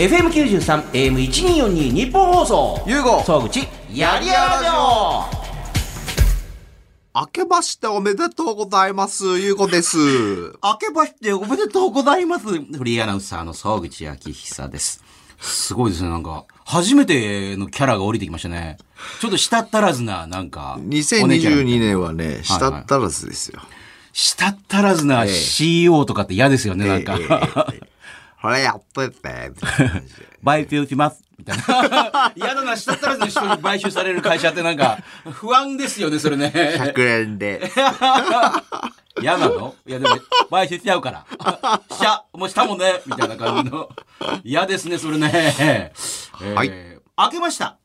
FM93、AM1242 日本放送。ゆうご総口、やりやらじょ明けましておめでとうございます。ゆうごです。明けましておめでとうございます。フリーアナウンサーの総口昭久です。すごいですね、なんか、初めてのキャラが降りてきましたね。ちょっと舌足らずな、なんか。お姉ちゃんみたい2022な年はね、したったらずですよ。舌足らずな CEO とかって嫌ですよね、なんか。ええええええこれやっといて。買収します。みたいな。嫌だな、舌足らずの人に買収される会社ってなんか、不安ですよね、それね。100円で。嫌なの？いやでも、買収しちゃうから。しちゃ、もうしたもんね、みたいな感じの。嫌ですね、それね。えーはい明けました。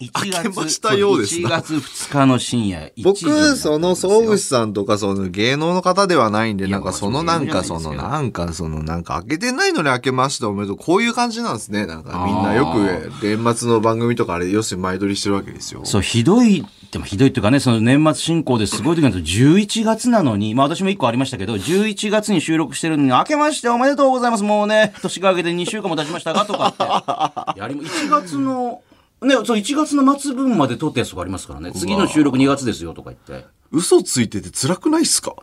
1月明けましたようです1な月2日の深夜1僕、その、総口さんとか、その、芸能の方ではないんで、なんか、その、なんか、その、なんか、その、なんか、開けてないのに開けましたおめでとう。こういう感じなんですね。なんか、みんなよく、年末の番組とか、あれ、要するに前撮りしてるわけですよ。そう、ひどい、でもひどいっていうかね、その年末進行ですごい時なんです11月なのに、まあ私も1個ありましたけど、11月に収録してるのに、明けましておめでとうございます。もうね、年が明けて2週間も経ちましたが、とかって。やりも、1月の、ね、そう、1月の末分まで撮ったやつとかありますからね。次の収録2月ですよ、とか言って。嘘ついてて辛くないっすか？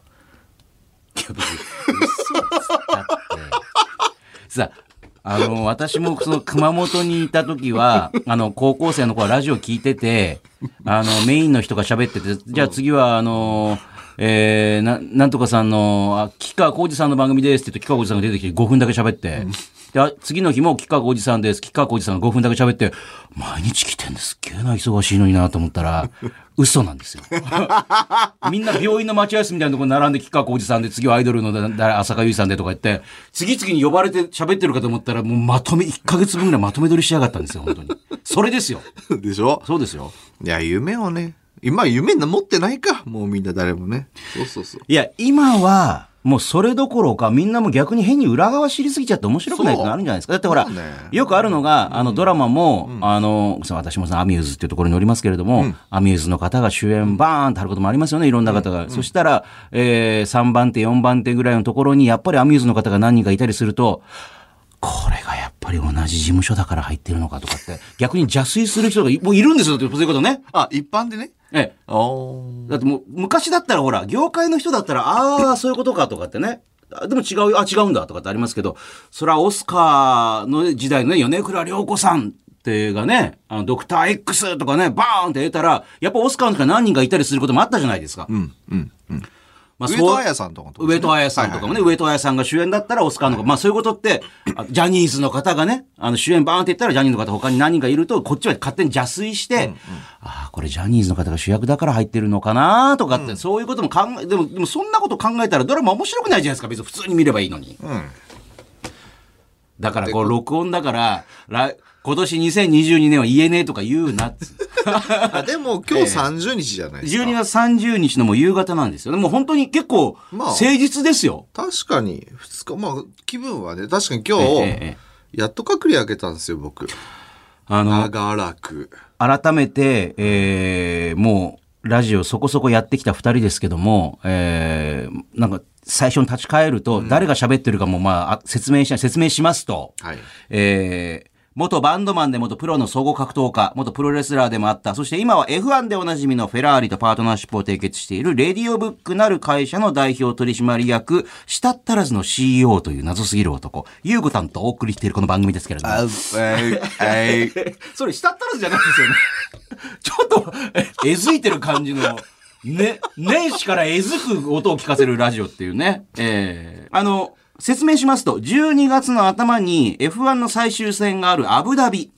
いや、別に、嘘っつったって。さあの、私もその熊本にいた時は、あの、高校生の子はラジオ聞いてて、あの、メインの人が喋ってて、じゃあ次は、あの、えー、な、なんとかさんの、あ、吉川浩司さんの番組ですって言って、吉川浩司さんが出てきて5分だけ喋って、で、あ次の日も吉川浩司さんです、吉川浩司さんが5分だけ喋って、毎日来てんですっげえな、忙しいのになと思ったら、嘘なんですよ。みんな病院の待合室みたいなところに並んで、吉川浩司さんで、次はアイドルの浅香唯さんでとか言って、次々に呼ばれて喋ってるかと思ったら、もうまとめ、1ヶ月分ぐらいまとめ撮りしやがったんですよ、本当に。それですよ。でしょ？そうですよ。いや、夢をね。今、夢持ってないか。もうみんな誰もね。そうそうそう。いや、今は、もうそれどころか、みんなも逆に変に裏側知りすぎちゃって面白くないってなるんじゃないですか。だってほら、ね。よくあるのが、あのドラマも、あの、そう私もさ、アミューズっていうところにおりますけれども、アミューズの方が主演バーンってあることもありますよね、いろんな方が。そしたら、えー、3番手、4番手ぐらいのところに、やっぱりアミューズの方が何人かいたりすると、これがやっぱり同じ事務所だから入ってるのかとかって、逆に邪推する人がいもういるんですよ、そういうことね。あ、一般でね。ええ。だってもう、昔だったらほら、業界の人だったら、ああ、そういうことかとかってね。あでも違うよ、あ、違うんだとかってありますけど、それはオスカーの時代のね、米倉涼子さんってがね、あの、ドクター X とかね、バーンって出たら、やっぱオスカーの人が何人かいたりすることもあったじゃないですか。うん、うん、うん。まあ上戸彩さんとかと上戸彩さんとかもね、上戸彩さんが主演だったらオスカーの方、まあそういうことって、あジャニーズの方がね、あの主演バーンって言ったらジャニーズの方他に何人かいると、こっちは勝手に邪推して、ああ、これジャニーズの方が主役だから入ってるのかなとかって、そういうことも考え、でも、でもそんなこと考えたらドラマ面白くないじゃないですか、別に。普通に見ればいいのに。うん。だからこう、録音だから、来今年2022年は言えねえとか言うなっつ。あでも今日30日じゃないですか。12月30日のもう夕方なんですよね。もう本当に結構、まあ誠実ですよ。確かに、二日、まあ、気分はね、確かに今ええ日、ええやっと隔離開けたんですよ、僕。あの、長らく。改めて、えーもう、ラジオそこそこやってきた二人ですけども、えーなんか、最初に立ち返ると、誰が喋ってるかも、まああ、説明し、説明しますと、はい。えー元バンドマンで元プロの総合格闘家、元プロレスラーでもあった、そして今は F1 でおなじみのフェラーリとパートナーシップを締結しているレディオブックなる会社の代表取締役、したったらずの CEO という謎すぎる男、ゆうごさんとお送りしているこの番組ですけれども。あ、ええ、え それ、したったらずじゃないですよね。ちょっと、ええずいてる感じの、ね、年始からえずく音を聞かせるラジオっていうね。ええあの、説明しますと、12月の頭に F1 の最終戦があるアブダビ。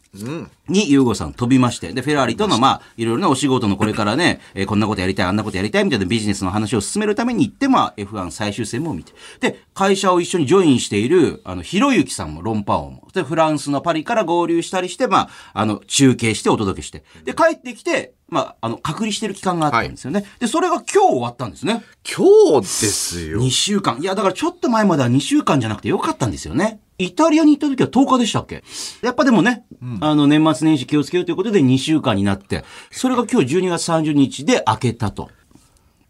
に、ユーゴさん飛びまして、で、フェラーリとの、まあ、いろいろなお仕事のこれからね、えーこんなことやりたい、あんなことやりたい、みたいなビジネスの話を進めるために行って、まあ、F1 最終戦も見て。で、会社を一緒にジョインしている、あの、ひろゆきさんも、ロンパオも。で、フランスのパリから合流したりして、まあ、あの、中継してお届けして。で、帰ってきて、まあ、あの、隔離してる期間があったんですよね。で、それが今日終わったんですね。今日ですよ。2週間。いや、だからちょっと前までは2週間じゃなくてよかったんですよね。イタリアに行った時は10日でしたっけ？やっぱでもね、あの、年末年始気をつけようということで2週間になって、それが今日12月30日で明けたと。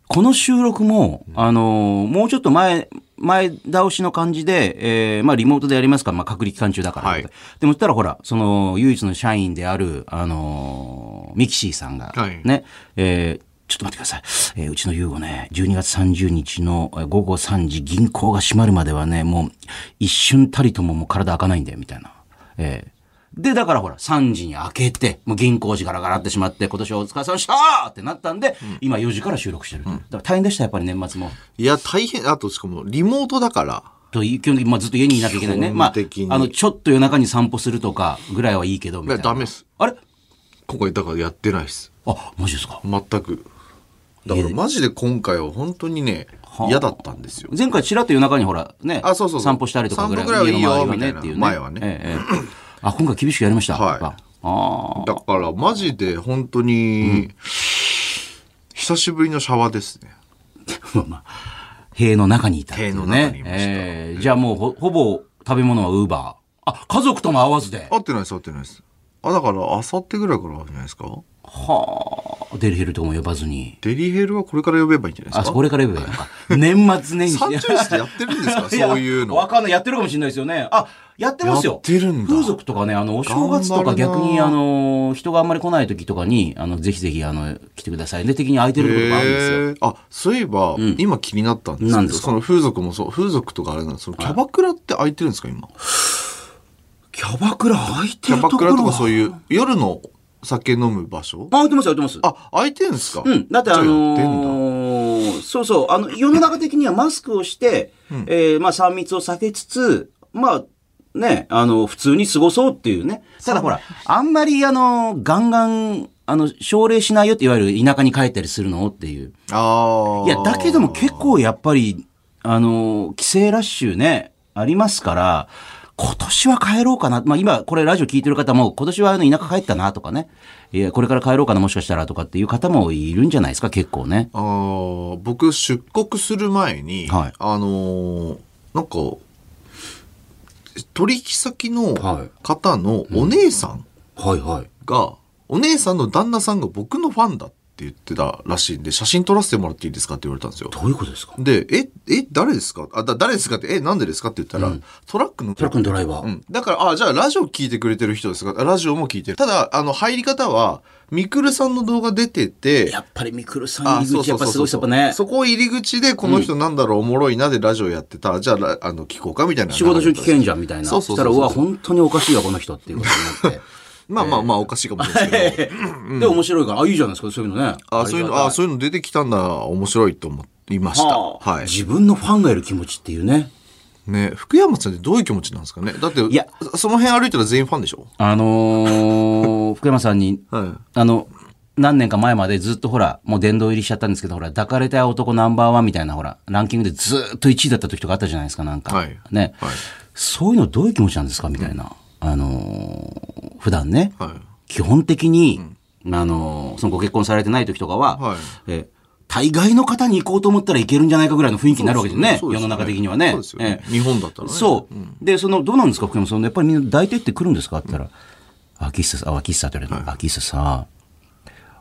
この収録も、あのーもうちょっと前前倒しの感じで、えーまあリモートでやりますから、まあ隔離期間中だから。はいでも言ったらほら、その唯一の社員である、あのーミキシーさんが、はいね、えーちょっと待ってください。えーうちの優吾ね、12月30日のえー午後3時、銀行が閉まるまではね、もう一瞬たりとももう体開かないんだよ、みたいな。えーで、だからほら、3時に開けて、もう銀行時ガラガラってしまって、今年はお疲れ様でしたってなったんで、今4時から収録してる。だから大変でした、やっぱり年末も。いや、大変。あと、しかも、リモートだから。と基本的に、まあ、ずっと家にいなきゃいけないね。基まああの、ちょっと夜中に散歩するとかぐらいはいいけど、みたいな。いやダメっすあれ？今回、だからやってないです。あ、マジですか？全く。だから、マジで今回は本当にね、嫌だったんですよ。前回ちらっと夜中にほら、ね、あそうそう散歩したりとかぐらい。散歩ぐらいはいいよみたいな。前はねええええ あ、今回厳しくやりました。はいあだから、マジで本当に、久しぶりのシャワーですね。あ。まあ、塀の中にいたね。塀の中にいましたええじゃあもうほ、ほぼ食べ物はウーバー。あ、家族とも会わずで。合ってないです、合ってないです。あ、だから、あさってぐらいからあるんじゃないですか？はあ。デリヘルとかも呼ばずに。デリヘルはこれから呼べばいいんじゃないですあ、かこれから呼べばいいのか。年末年始。三十室やってるんですか？そういうの。わかんない。やってるかもしれないですよね。あ、やってますよ。やってるんだ風俗とかね、あの、お正月とか逆に、あの、人があんまり来ない時とかに、あの、ぜひぜひ、あの、来てください。で、的に空いてるところがあるんですよ。あ、そういえば、今気になったんですけど、何ですか？その風俗もそう、風俗とかあれなんですキャバクラって空いてるんですか、今？キャバクラ空いてキャバクラとかそうう。いう、夜の酒飲む場所？あ空いてます、空いてます。あ、空いてるんですか？うん。だってあのーそうそう、あの、世の中的にはマスクをして、えーまあ3密を避けつつ、まあ、ね、あの、普通に過ごそうっていうね。ただほら、あんまりあの、ガンガン、あの、奨励しないよっていわゆる田舎に帰ったりするのっていう。ああ。いや、だけども結構やっぱり、あの、帰省ラッシュね、ありますから、今年は帰ろうかな。まあ今、これラジオ聞いてる方も、今年はあの田舎帰ったなとかね。いや、これから帰ろうかな、もしかしたらとかっていう方もいるんじゃないですか、結構ね。あー僕出国する前に、はいあのーなんか取引先のはい方のお姉さんはいはい。が、お姉さんの旦那さんが僕のファンだって言ってたらしいんで写真撮らせてもらっていいですかって言われたんですよ。どういうことですか？で、え、え、誰ですか？あ、だ誰ですかって、え、なんでですかって言ったら、トラックのトラックのドライバー。うん。だから、あ、じゃあラジオ聞いてくれてる人ですか？ラジオも聞いてる。ただ、あの、入り方は、ミクルさんの動画出てて、やっぱりミクルさんあ入り口やっぱすごいですやっぱね。そこ入り口で、この人なんだろう、おもろいなでラジオやってた。じゃあら、あの、聞こうかみたいな。仕事中危険じゃんみたいな。そうそうそうそうしたら、うわ、本当におかしいわ、この人っていうことになって。まあまあまあ、おかしいかもしれないですけど。で、面白いから、あ、いいじゃないですか、そういうのね。あ、そういうの、あ、そういうの出てきたんだ、面白いと思いました。はあはい。自分のファンがいる気持ちっていうね。ね、福山さんってどういう気持ちなんですかねだって、いやそその辺歩いたら全員ファンでしょ？あのー 福山さんに、はい。あの、何年か前までずっとほら、もう殿堂入りしちゃったんですけど、ほら、抱かれたい男ナンバーワンみたいな、ほら、ランキングでずーっと1位だった時とかあったじゃないですか、なんか。はいね、はいそういうのどういう気持ちなんですかみたいな。あのー普段ね、はい。基本的に、あのーそのご結婚されてない時とかは、はいえ大概の方に行こうと思ったらいけるんじゃないかぐらいの雰囲気になるわけですね。すよ世の中的にはね。そうですよねええ日本だったらね。そう。で、その、どうなんですか、福山さん。やっぱりみんな抱いてってくるんですか？って言ったら、あ、キッサさ、あ、キッサって言われた。あ、キッサさ、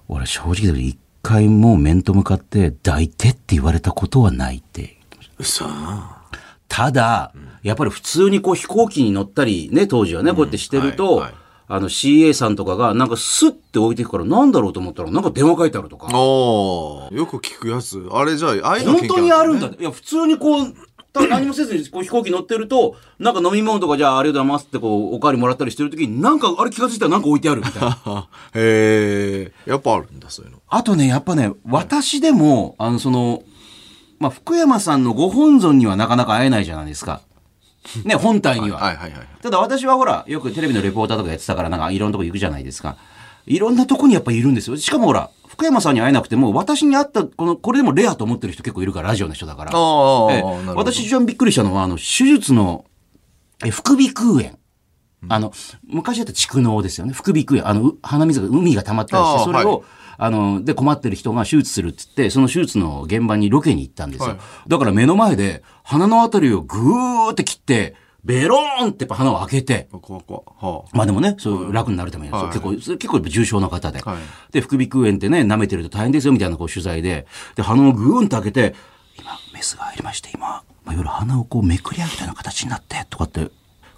俺正直だけど一回もう面と向かって抱いてって言われたことはないって。さあ。ただ、やっぱり普通にこう飛行機に乗ったりね、当時はね、こうやってしてると、はいはいあの CA さんとかがなんかスッて置いていくからなんだろうと思ったらなんか電話書いてあるとか。おーよく聞くやつ。あれじゃあ、ああいうの本当にあるんだねって。いや、普通にこう、何もせずにこう飛行機乗ってると、なんか飲み物とかじゃあありがとうございますってこう、おかわりもらったりしてるときに、なんかあれ気がついたらなんか置いてあるみたいな。へえ、やっぱあるんだ、そういうの。あとね、やっぱね、私でも、あの、その、まあ、福山さんのご本尊にはなかなか会えないじゃないですか。ね、本体には。はいはいはい。ただ私はほら、よくテレビのレポーターとかやってたから、なんかいろんなとこ行くじゃないですか。いろんなとこにやっぱいるんですよ。しかもほら、福山さんに会えなくても、私に会った、この、これでもレアと思ってる人結構いるから、ラジオの人だから。ああ、ええなるほど私一番びっくりしたのは、あの、手術の、え、副鼻腔炎。あの、昔だった蓄膿ですよね。副鼻腔炎。あの、う鼻水が、海が溜まったりして、それを、はいあの、で困ってる人が手術するって言って、その手術の現場にロケに行ったんですよ。はい。だから目の前で、鼻のあたりをぐーって切って、ベローンってやっぱ鼻を開けて、はまあでもね、そう楽になるために、はい。結構、結構重症な方で。はい。で、副鼻腔炎ってね、舐めてると大変ですよみたいなこう取材で、で、鼻をぐーんと開けて、今、メスが入りまして、今、まあ、夜鼻をこうめくり上げたような形になって、とかって、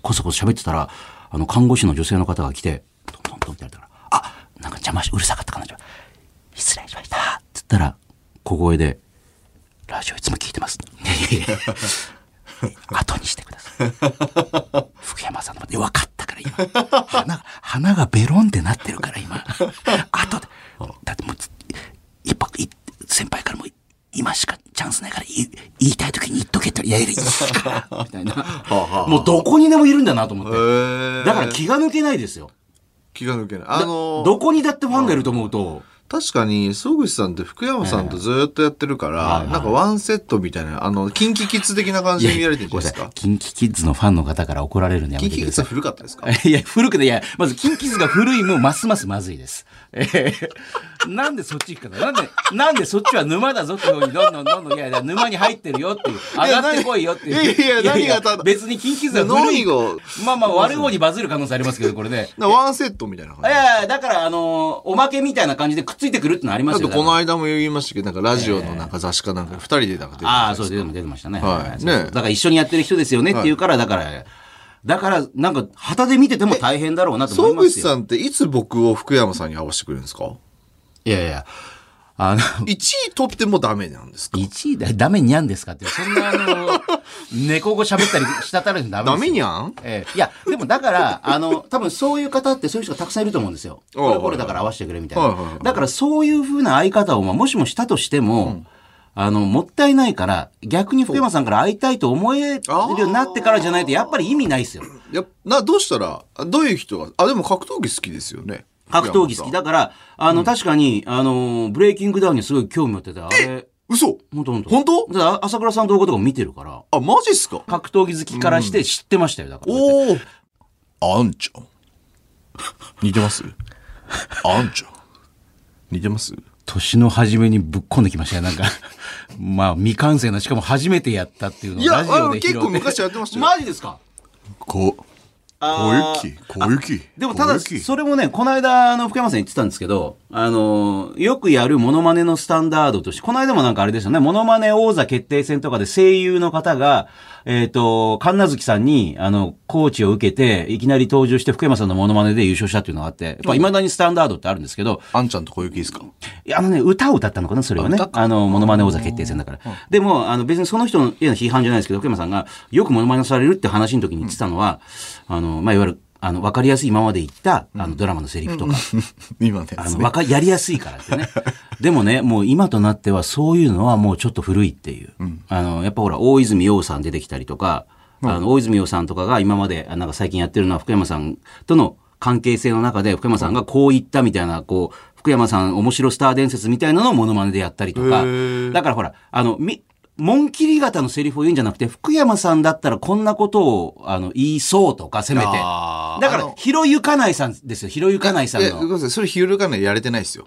こそこそ喋ってたら、あの、看護師の女性の方が来て、トントントンってやったから、あ、なんか邪魔し、うるさかったかな、失礼しました。つったら、小声で、ラジオいつも聞いてます。後にしてください。福山さんのこと、分かったから今。鼻、鼻がベロンってなってるから今。後で。だってもうつ、一泊、い先輩からもう、今しかチャンスないから言い言いたい時に言っとけって言われいやいやいやみたいな。もうどこにでもいるんだなと思って。へだから気が抜けないですよ。気が抜けない。あのどこにだってファンがいると思うと、確かに、総口さんって福山さんとずっとやってるから、はいはいなんかワンセットみたいな、あの、キンキキッズ的な感じで見られてるんじゃないですか？キンキキッズのファンの方から怒られるのやキンキキッズは。古かったですか？いや、古くて、いや、まず、キンキッズが古いもますますまずいです。え ーなんでそっち行くかななんで、なんでそっちは沼だぞっていうふうに、どんどんどんどん、いやいや、沼に入ってるよっていう、上がってこいよっていう。いやいや何がただ？別にキンキッズは古い。まあまあ、悪い方にバズる可能性ありますけど、これね。ワンセットみたいな感じ。いやいや、だから、あのーおまけみたいな感じでくっついてくるってのありますよ。あとこの間も言いましたけど、なんかラジオのなんか雑誌かなんか二人でなんか出てらああ、そう、出てましたね。はいねだから一緒にやってる人ですよねっていうから、だから、だから、なんか、旗で見てても大変だろうなと思い総ますよ。口さんっていつ僕を福山さんに合わせてくれるんですか？いやいや、あの、?1 位取ってもダメなんですか？1位だ、ダメにゃんですかって、そんなあの、猫語喋ったりしたたらダメですよ。ダメにゃん？ええ。いや、でもだから、あの、多分そういう方ってそういう人がたくさんいると思うんですよ。これこれだから合わせてくれみたいな。だからそういう風な相方を、まあ、もしもしたとしても、あの、もったいないから、逆に福山さんから会いたいと思えるようになってからじゃないと、やっぱり意味ないですよ。やな、どうしたら、あどういう人が、あ、でも格闘技好きですよね。格闘技好き。だから、あの、確かに、あの、ブレイキングダウンにすごい興味持ってて、あれ、嘘。本当本当本当？だから朝倉さんの動画とか見てるから、あ、マジっすか？格闘技好きからして知ってましたよ、だから。おお。あんちゃん。似てます？あんちゃん。似てます？年の初めにぶっこんできましたよ、なんか。まあ、未完成な、しかも初めてやったっていうのをいやラジオであの拾って。結構昔やってましたよマジですか？こ、あー小雪、小雪。でもただ、それもね、この間、あの、福山さん言ってたんですけど、あの、よくやるモノマネのスタンダードとして、この間もなんかあれですよね、モノマネ王座決定戦とかで声優の方が、えっ、と、神奈月さんに、あの、コーチを受けて、いきなり登場して福山さんのモノマネで優勝したっていうのがあって、やっぱ未だにスタンダードってあるんですけど、あんちゃんと小雪ですかいやあのね、歌を歌ったのかな、それはね。あの、モノマネ王座決定戦だから。でも、あの、別にその人の批判じゃないですけど、福山さんが、よくモノマネされるって話の時に言ってたのは、あの、まあ、いわゆる、あの、わかりやすい今まで言った、あの、ドラマのセリフとか、今のやあの。わか、やりやすいからってね。でもね、もう今となってはそういうのはもうちょっと古いっていう。あの、やっぱほら、大泉洋さん出てきたりとか、あの、大泉洋さんとかが今まで、あなんか最近やってるのは福山さんとの関係性の中で、福山さんがこう言ったみたいな、こう、福山さん面白スター伝説みたいなのをモノマネでやったりとか。だからほら、あの、み、紋切り型のセリフを言うんじゃなくて、福山さんだったらこんなことを、あの、言いそうとか、せめて。だからあの、ひろゆかないさんですよ、ひろゆかないさんいや、ごめんの。なさい。それひろゆかないやれてないですよ。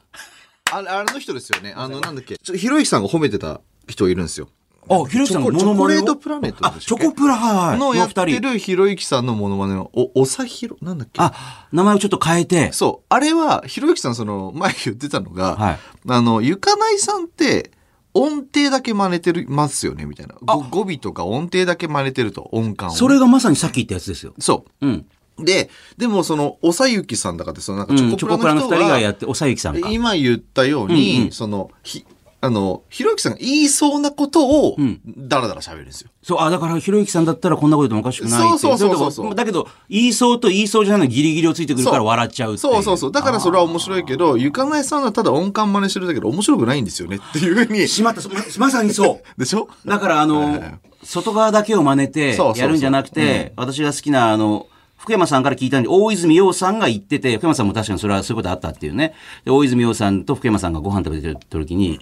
あれ、あれの人ですよね。あの、なんだっけ。ちょひろゆきさんが褒めてた人いるんですよ。あ、ひろゆきさんのモチョノマネを？コレートプラネットあで、したっけチョコプラ、はいはい。のやって。るひろゆきさんのモノマネの、お、おさひろ、なんだっけ？あ、名前をちょっと変えて。そう。あれは、ひろゆきさんその、前言ってたのが、はいあの、ゆかないさんって、音程だけ真似てるますよね、みたいな。ご語尾とか音程だけ真似てると、音感を。それがまさにさっき言ったやつですよ。そうん。う。で、でもその、おさゆきさんだかって、そのなんかうんチョコプラの人が、二人がやって、おさゆきさんか。今言ったように、うんうんその、ひ、あの、ひろゆきさんが言いそうなことをん、だらだら喋るんですよ。そう、あ、だから、ひろゆきさんだったらこんなことでもおかしくないそうそうそうそう。だけど、言いそうと言いそうじゃないのギリギリをついてくるから笑っちゃうそうそうそう。だからそれは面白いけど、ゆかないさんはただ音感真似してるだけで面白くないんですよねっていうふうに。しまった、そままさにそう。でしょ？だから、あの、外側だけを真似てやるんじゃなくて、私が好きな、あの、福山さんから聞いたんで、大泉洋さんが言ってて、福山さんも確かにそれはそういうことあったっていうね。で、大泉洋さんと福山さんがご飯食べてる時に、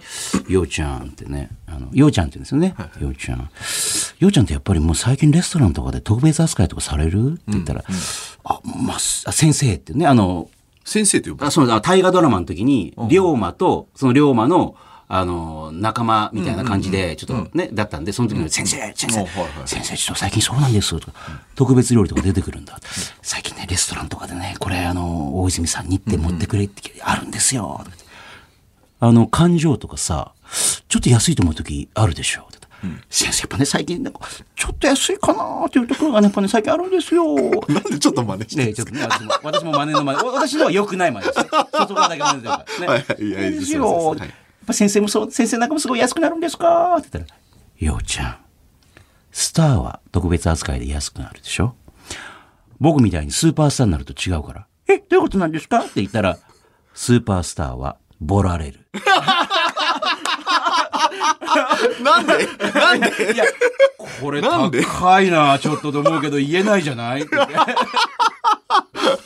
洋ちゃんってね、あの、洋ちゃんって言うんですよね。洋ちゃん。洋ちゃんってやっぱりもう最近レストランとかで特別扱いとかされる？って言ったら、あ、まあ、あ先生ってね、あの、先生と呼ぶ？あそうだ、大河ドラマの時に、龍馬と、その龍馬の、あの、仲間みたいな感じで、ちょっとね、だったんで、その時に、先生、先生はいはい、先生、ちょっと最近そうなんです、とか、特別料理とか出てくるんだ。最近ね、レストランとかでね、これ、あの、大泉さんにって持ってくれってあるんですよ。あの、感情とかさ、ちょっと安いと思う時あるでしょ。先生、やっぱね、最近なんか、ちょっと安いかなっていうところがね、やっぱね、最近あるんですよ。なんでちょっと真似してねちょっとね、私も、私も真似の真似。私のは良くない真似です。外側だけ真似。ね。はいはいいやいいですよ。そうですやっぱ先生もそう、先生なんかもすごい安くなるんですか？って言ったら、ようちゃん、スターは特別扱いで安くなるでしょ？僕みたいにスーパースターになると違うから。え、どういうことなんですか？って言ったら、スーパースターはボラれる。なんで？なんで？いや、これなんで？高いな、ちょっとと思うけど言えないじゃない？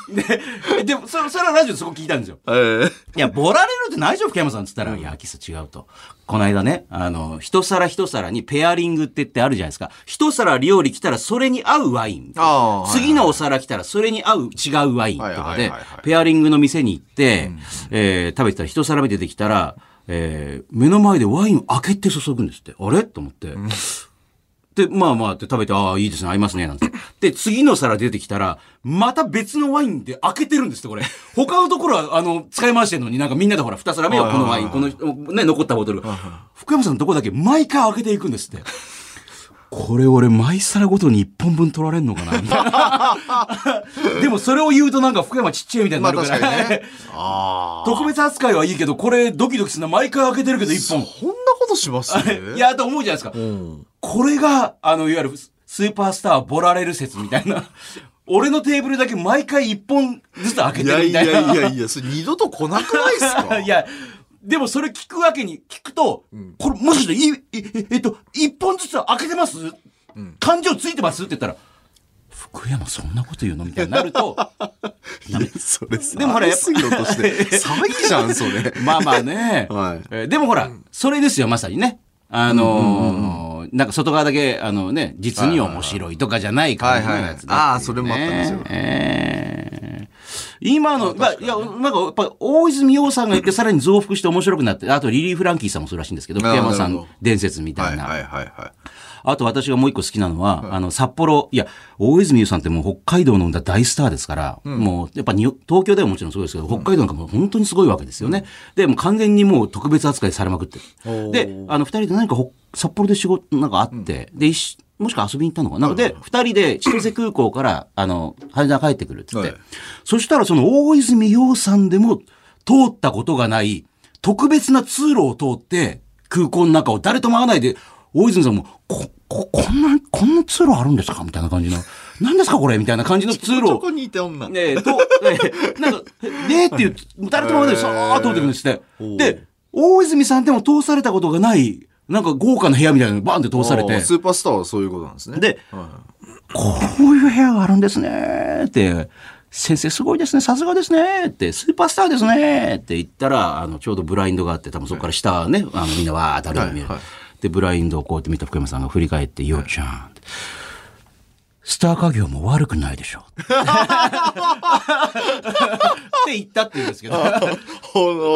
で、でも、それ、それはラジオでそこ聞いたんですよ。えーいや、ボラれるってないでしょ、福山さんっつったら、いや、キス違うと。この間ね、あの、一皿一皿にペアリングって言ってあるじゃないですか。一皿料理来たらそれに合うワイン。次のお皿来たらそれに合う違うワインとかでペアリングの店に行って、えー食べてたら一皿目出てきたら、えー目の前でワインを開けて注ぐんですって。あれ？と思って。で、まあまあって食べて、ああ、いいですね、合いますね、なんて。で、次の皿出てきたら、また別のワインで開けてるんですって、これ。他のところは、あの、使い回してるのになんかみんなでほら、二皿目はこのワイン、この、ね、残ったボトル。福山さんのとこだけ毎回開けていくんですって。これ俺、毎皿ごとに一本分取られんのかな？みたいな。でもそれを言うとなんか福山ちっちゃいみたいにまなるから、あ確かにね。ああ。特別扱いはいいけど、これドキドキするの毎回開けてるけど一本。こんなことします？ね。いや、と思うじゃないですか。うん。これが、あの、いわゆるスーパースターボラれる説みたいな。俺のテーブルだけ毎回一本ずつ開けていやいやるみたいな。いやいや、それ二度と来なくないっすか？いや、でもそれ聞くわけに、聞くと、これもしかして、い、いええっと、一本ずつ開けてます、感情ついてます？って言ったら、福山そんなこと言うの？みたいになると、いやそれさ、でもほらやっぱすぎよとして、詐欺じゃん、それ。まあまあね。はい。えーでもほら、それですよ、まさにね。あのーなんか外側だけ、あのね、実に面白いとかじゃない感じのやつだあーそれもあったんですよ。えー今の、まあ、いや、なんか、やっぱ、大泉洋さんが言って、さらに増幅して面白くなって、あと、リリー・フランキーさんもそうらしいんですけど、福山さん伝説みたはいいな。はいはいはい。あと私がもう一個好きなのは、あの、札幌、いや、大泉洋さんってもう北海道の大スターですから、もう、やっぱに東京ではもちろんすごいですけど、北海道なんかもう本当にすごいわけですよね。で、もう完全にもう特別扱いされまくってる。で、あの、二人で何かほ札幌で仕事なんかあって、で、もしくは遊びに行ったのかな。で、二人で千歳空港から、あの、羽田帰ってくるって言って、はいそしたらその大泉洋さんでも通ったことがない特別な通路を通って空港の中を誰とも会わないで、大泉さんも、こ、こ、こんな、こんな通路あるんですかみたいな感じの。何ですかこれみたいな感じの通路を。どこにいた女。ねえ、と、ねえ、なんか、ねえっていう、誰とも会わないでさーっと通ってくるんですって。で、大泉さんでも通されたことがない、なんか豪華な部屋みたいなのにバンって通されて。スーパースターはそういうことなんですね。ではこういう部屋があるんですねって、先生すごいですね、さすがですねって、スーパースターですねって言ったら、あの、ちょうどブラインドがあって、多分そこから下ね、あの、みんなわーって歩いて見える。はいはいで、ブラインドをこうやって見た福山さんが振り返って、ようちゃん、スター家業も悪くないでしょ。って言ったって言うんですけど。こ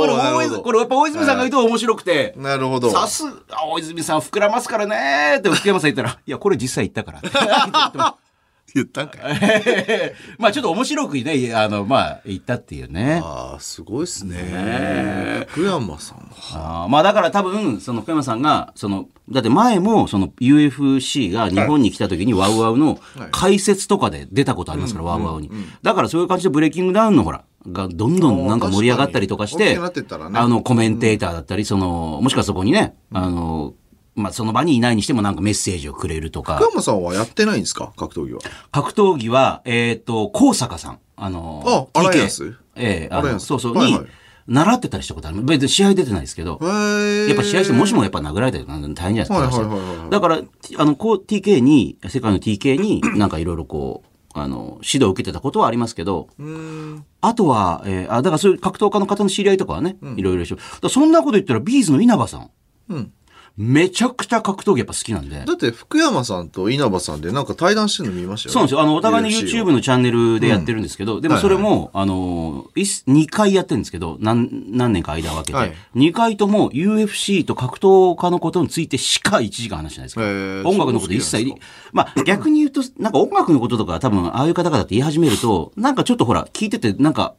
れ大泉なるほどこれやっぱ大泉さんが言うと面白くて、なるほど。さすが大泉さん膨らますからねって福山さん言ったら、いや、これ実際言ったから。って言ってました言ったんかい。まあちょっと面白くね、あの、まあ言ったっていうね。ああ、すごいっすね。福山さん。あーまあだから多分、その福山さんが、その、だって前も、その UFC が日本に来た時にワウワウの解説とかで出たことありますから、ワウワウに。だからそういう感じでブレイキングダウンのほら、がどんどんなんか盛り上がったりとかして、あの、コメンテーターだったり、その、もしくはそこにね、あの、まあその場にいないにしてもなんかメッセージをくれるとか福、山さんはやってないんですか？格闘技は。格闘技は、えっ、と、高坂さん。あの、あアライアンス？ええあの、そうそう、はいはいに、習ってたりしたことある。別に試合出てないですけど。やっぱ試合してもしもやっぱ殴られたりとか大変じゃないですか。はいはいはいはいだから、あの、こう TK に、世界の TK に なんかいろいろこう、あの、指導を受けてたことはありますけど。あとは、えーあ、だからそういう格闘家の方の知り合いとかはね、いろいろでしょ。だそんなこと言ったら、ビーズの稲葉さん。うん。めちゃくちゃ格闘技やっぱ好きなんで。だって福山さんと稲葉さんでなんか対談してるの見ましたよ、そうなんですよ。あの、お互いの YouTube のチャンネルでやってるんですけど、でもそれも、あの、2回やってるんですけど、何、何年か間を空けて、はい。2回とも UFC と格闘家のことについてしか1時間話してないですか。らへー音楽のこと一切。まあ逆に言うと、なんか音楽のこととか多分、ああいう方々って言い始めると、なんかちょっとほら、聞いてて、なんか、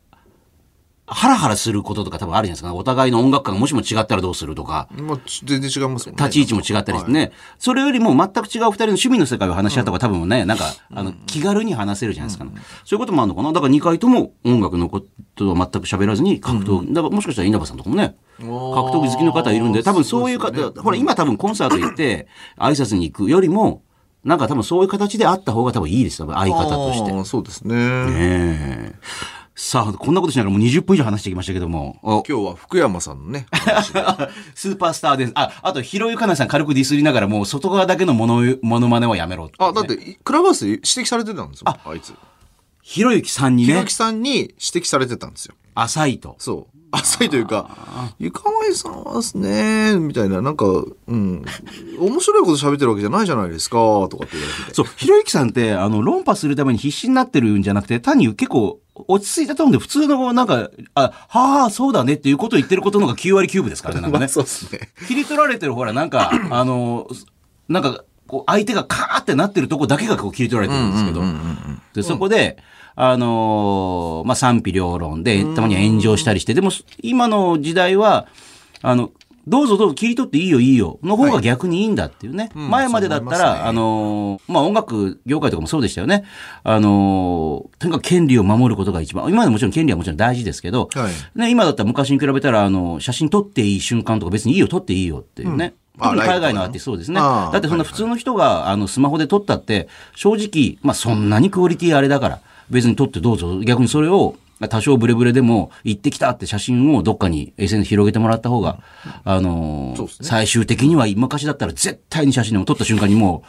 ハラハラすることとか多分あるじゃないですか。お互いの音楽感がもしも違ったらどうするとか。まあ、ち全然違いますもんね。立ち位置も違ったりしてね、それよりも全く違う二人の趣味の世界を話し合った方が多分ね、なんか、あの、気軽に話せるじゃないですか、そういうこともあるのかな。だから2回とも音楽のことは全く喋らずに格闘、だからもしかしたら稲葉さんとかもね、格闘技好きの方いるんで、多分そういう方、ほら今多分コンサート行って挨拶に行くよりも、なんか多分そういう形であった方が多分いいです、多分相方として。そうですね。ねえさあ、こんなことしながらもう20分以上話してきましたけども。お今日は福山さんのね、スーパースターです。あ、あと、ひろゆかなさん軽くディスりながら、もう外側だけのもの、ものまねはやめろって、あ、だって、クラブハウスで指摘されてたんですよ。あいつ。ひろゆきさんにねひろき、さんに指摘されてたんですよ。浅いと。そう。浅いというか、ゆかまいさんはですね、みたいな、なんか、うん、面白いこと喋ってるわけじゃないじゃないですか、とかって言われてて。そう、ひろゆきさんって、あの、論破するために必死になってるんじゃなくて、単に結構、落ち着いたトーンで普通の、なんか、あ、はあ、そうだねっていうことを言ってることのが9割9分ですからね、なんかまあね。そうですね。切り取られてる、ほら、なんか、あの、なんか、こう、相手がカーってなってるとこだけがこう切り取られてるんですけど、で、そこで、あのーまあ、賛否両論で、たまには炎上したりして、でも、今の時代は、あの、どうぞどうぞ切り取っていいよいいよの方が逆にいいんだっていうね。前までだったら、ねあのーまあ、音楽業界とかもそうでしたよね。あのーとにかく権利を守ることが一番、今でもちろん権利はもちろん大事ですけど、はいね、今だったら昔に比べたら、あの、写真撮っていい瞬間とか別にいいよ撮っていいよっていうね。うん特に海外のアーティストそうですね。だってそんな普通の人が、あの、スマホで撮ったって、正直、まあそんなにクオリティあれだから、別に撮ってどうぞ。逆にそれを、多少ブレブレでも行ってきたって写真をどっかに SNS 広げてもらった方が、あのーね。最終的には昔だったら絶対に写真でも撮った瞬間にもう、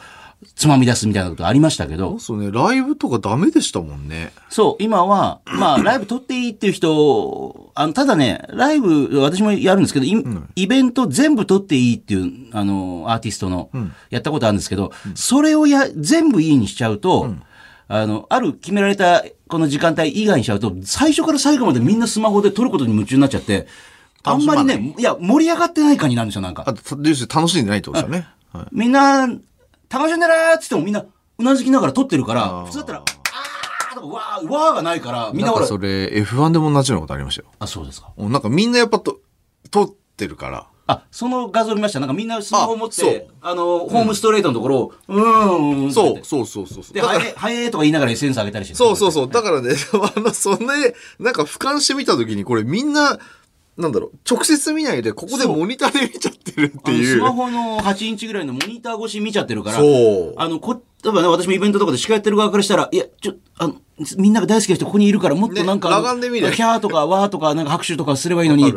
つまみ出すみたいなことありましたけど、そうね、ライブとかダメでしたもんね。そう、今は、まあ、ライブ撮っていいっていう人、あの、ただね、ライブ、私もやるんですけど、イイベント全部撮っていいっていう、あの、アーティストの、やったことあるんですけど、それをや、全部いいにしちゃうと、あの、ある決められたこの時間帯以外にしちゃうと、最初から最後までみんなスマホで撮ることに夢中になっちゃって、あんまりね、いや、盛り上がってない感じなんですよ、なんか。あと、要するに楽しんでないってことですよね。はいみんな、楽しんでるーっつってもみんな、うなずきながら撮ってるから、普通だったら、あーとか、わー、わーがないから、みんななんほ、からそれ、F1 でも同じようなことありましたよ。あ、そうですか。なんかみんなやっぱと、撮ってるから。あ、その画像見ました？なんかみんなスマホ持って、あの、ホームストレートのところを、うーん、ってそう言って、そうそうそうそう。で、はえ、はえーとか言いながら SNS 上げたりして。そうそうそう。だからね、あの、そんな、なんか俯瞰してみたときに、これみんな、なんだろう、直接見ないで、ここでモニターで見ちゃってるっていう。スマホの8インチぐらいのモニター越し見ちゃってるから、そうあの、こ、例えばね、私もイベントとかで司会やってる側からしたら、いや、ちょ、あの、みんなが大好きな人ここにいるから、もっとなんか、ねでキャーとかワーとか、なんか拍手とかすればいいのに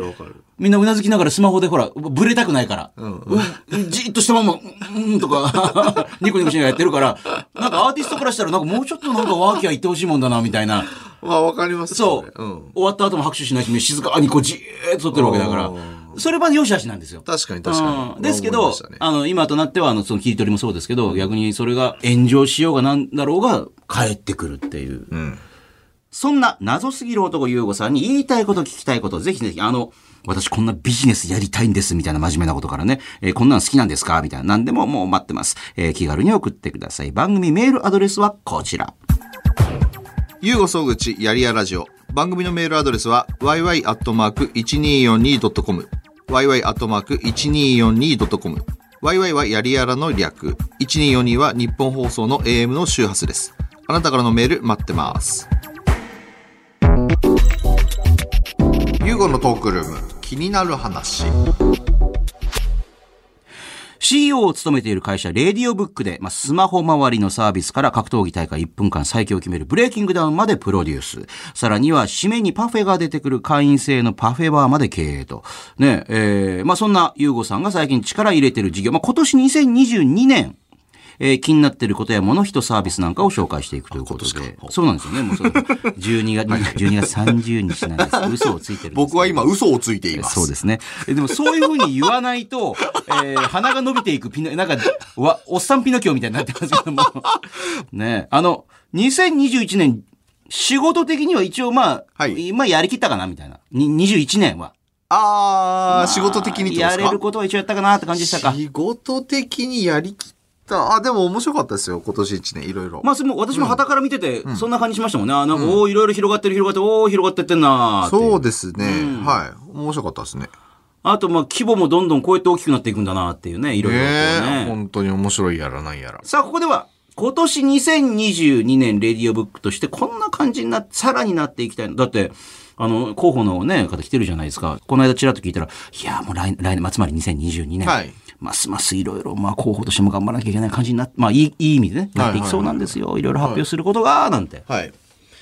みんなうなずきながらスマホでほら、ブレたくないから、うん。じーっとしたまま、うん、うんとか、ニコニコしながらやってるから、なんかアーティストからしたら、なんかもうちょっとなんかワーキャー言ってほしいもんだな、みたいな。まあ、わかりますそう、うん。終わった後も拍手しないし、静かにこうじーっと撮ってるわけだから。う、それは良し悪しなんですよ。確かに確かに。うんですけどね、あの、今となっては、あの、その切り取りもそうですけど、逆にそれが炎上しようがなんだろうが、帰ってくるっていう。うん。そんな謎すぎる男優吾さんに言いたいこと聞きたいこと、ぜひぜひ、あの、私こんなビジネスやりたいんです、みたいな真面目なことからね、えーこんなの好きなんですかみたいな、何でももう待ってます。えー気軽に送ってください。番組メールアドレスはこちら。ゆうご総口やりやラジオ。番組のメールアドレスは yy.1242.com。yy.1242.com。yy はやりやらの略。1242は日本放送の AM の周波数です。あなたからのメール待ってます。ゆうごのトークルーム。気になる話。CEO を務めている会社、レディオブックで、まあ、スマホ周りのサービスから格闘技大会1分間最強を決めるブレイキングダウンまでプロデュース。さらには、締めにパフェが出てくる会員制のパフェバーまで経営と。ね、えー、まあ、そんなユーゴさんが最近力入れてる事業、まあ、今年2022年、えー気になっていることや物人サービスなんかを紹介していくということで。そうなんですよね。もうその12月、12月30日なんです。嘘をついてる僕は今嘘をついています。そうですね。えでもそういうふうに言わないと、えー鼻が伸びていくピノ、なんか、わ、おっさんピノキオみたいになってますけども。ねあの、2021年、仕事的には一応まあ、はい今やりきったかなみたいな。に21年は。あー、仕事的にやれることは一応やったかなって感じでしたか。仕事的にやりきっあ、でも面白かったですよ、今年一年、いろいろ。まあ、それも私も旗から見てて、そんな感じしましたもんね。あなんか、おーいろいろ広がってる広がってる、おー広がってってんなそうですね、はい。面白かったですね。あと、まあ、規模もどんどんこうやって大きくなっていくんだなっていうね、いろいろとねね。本当に面白いやらないやら。さあ、ここでは、今年2022年レディオブックとしてこんな感じになって、さらになっていきたいの。だって、あの、候補のね、方来てるじゃないですか。この間ちらっと聞いたら、いや、もう来来年、まあ、つまり2022年。はいますますいろいろ、まあ、候補としても頑張らなきゃいけない感じになって、まあ、いい、いい意味でね、なっていきそうなんですよ。いろいろ発表することが、なんて。はい。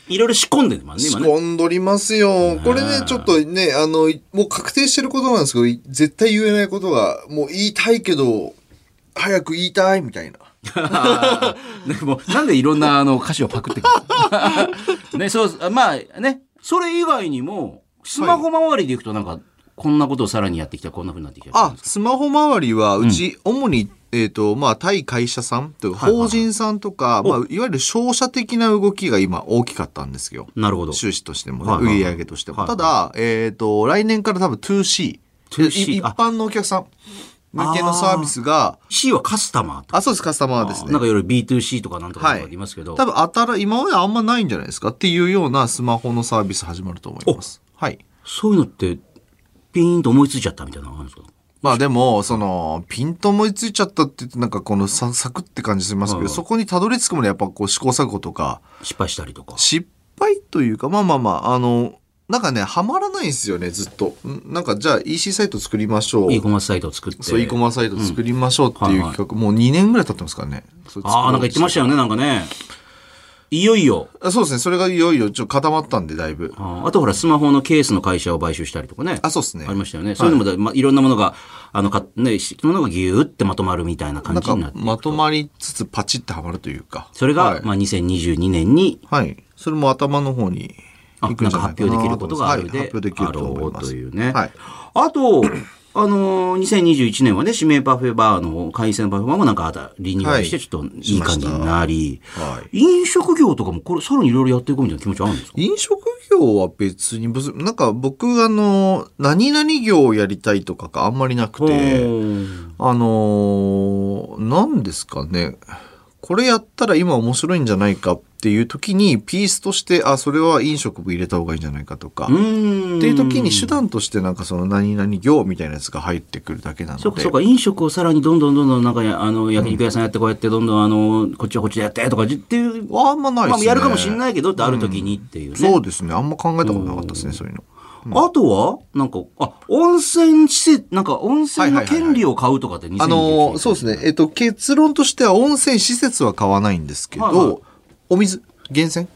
いろいろ仕込んでるもんね、仕今ね。込んどりますよ。これね、ちょっとね、あの、いもう確定してることなんですけど、い絶対言えないことが、もう言いたいけど、早く言いたいみたいな。ね、もうなんでいろんなあの歌詞をパクってくる ね、そう、まあね、それ以外にも、スマホ周りでいくとなんか、こんなことをさらにやってきた、こんな風になってきた。あ、スマホ周りは、うち、主に、えっ、と、まあ、対会社さんというか、はいはい法人さんとか、まあ、いわゆる商社的な動きが今大きかったんですよ。なるほど。収支としてもね、はいはいはい売上としても。はいはいただ、えっ、と、来年から多分 2C。2C い一般のお客さん向けのサービスが、C はカスタマーとあ、そうです、カスタマーですね。なんかいろいろ B2C とかなんとかはいとか言いますけど、多分あたら、今まであんまないんじゃないですかっていうようなスマホのサービス始まると思います。はい。そういうのって、ピーンと思いついちゃったみたいなのがあるんですか？まあでも、その、ピンと思いついちゃったって言って、なんかこのササクって感じしますけど、はいそこにたどり着くまでやっぱこう試行錯誤とか、失敗したりとか。失敗というか、まあまあまあ、あの、なんかね、はまらないんですよね、ずっと。んなんか、じゃあ EC サイト作りましょう。e コマサイトを作って。そう、e コマサイト作りましょうっていう企画、もう2年ぐらい経ってますからね。ああ、なんか言ってましたよね、なんかね。いよいよ。あそうですね、それがいよいよちょっと固まったんで、だいぶ。あーあとほら、スマホのケースの会社を買収したりとかね。あ、そうですね。ありましたよね。そういうのもだ、まあ、いろんなものが、あの、か、ね、しものがギューってまとまるみたいな感じになってまとまりつつパチッてはまるというか。それが、はいまあ、2022年に、はい。それも頭の方にあ行くなんんか発じゃないかな表できることがあるで、はい、発表できると思いあろうます。というね。はい。あと、あのー、2021年はね、指名パフェバーの海鮮パフェバーもなんかリニューアルして、はいちょっといい感じになり、はい。飲食業とかもこれ、さらにいろいろやっていこうみたいな気持ちあるんですか？飲食業は別に、別なんか僕、あの、何々業をやりたいとかがあんまりなくて、うんあのー、何ですかね。これやったら今面白いんじゃないかっていう時に、ピースとして、あ、それは飲食部入れた方がいいんじゃないかとか、っていう時に手段としてなんかその何々業みたいなやつが入ってくるだけなので。そうかそうか飲食をさらにどんどんどんどんなんかやあの焼肉屋さんやってこうやってどんどんあのこっちはこっちでやってとかっていうあんまないですね。まあやるかもしれないけどってある時にっていうね、そうですね。あんま考えたことなかったですね、そういうの。あとはなんかあ温泉施設なんか温泉の権利を買うとかって2021あのーそうですね。えっと、結論としては温泉施設は買わないんですけど、はい。はいお水、源泉？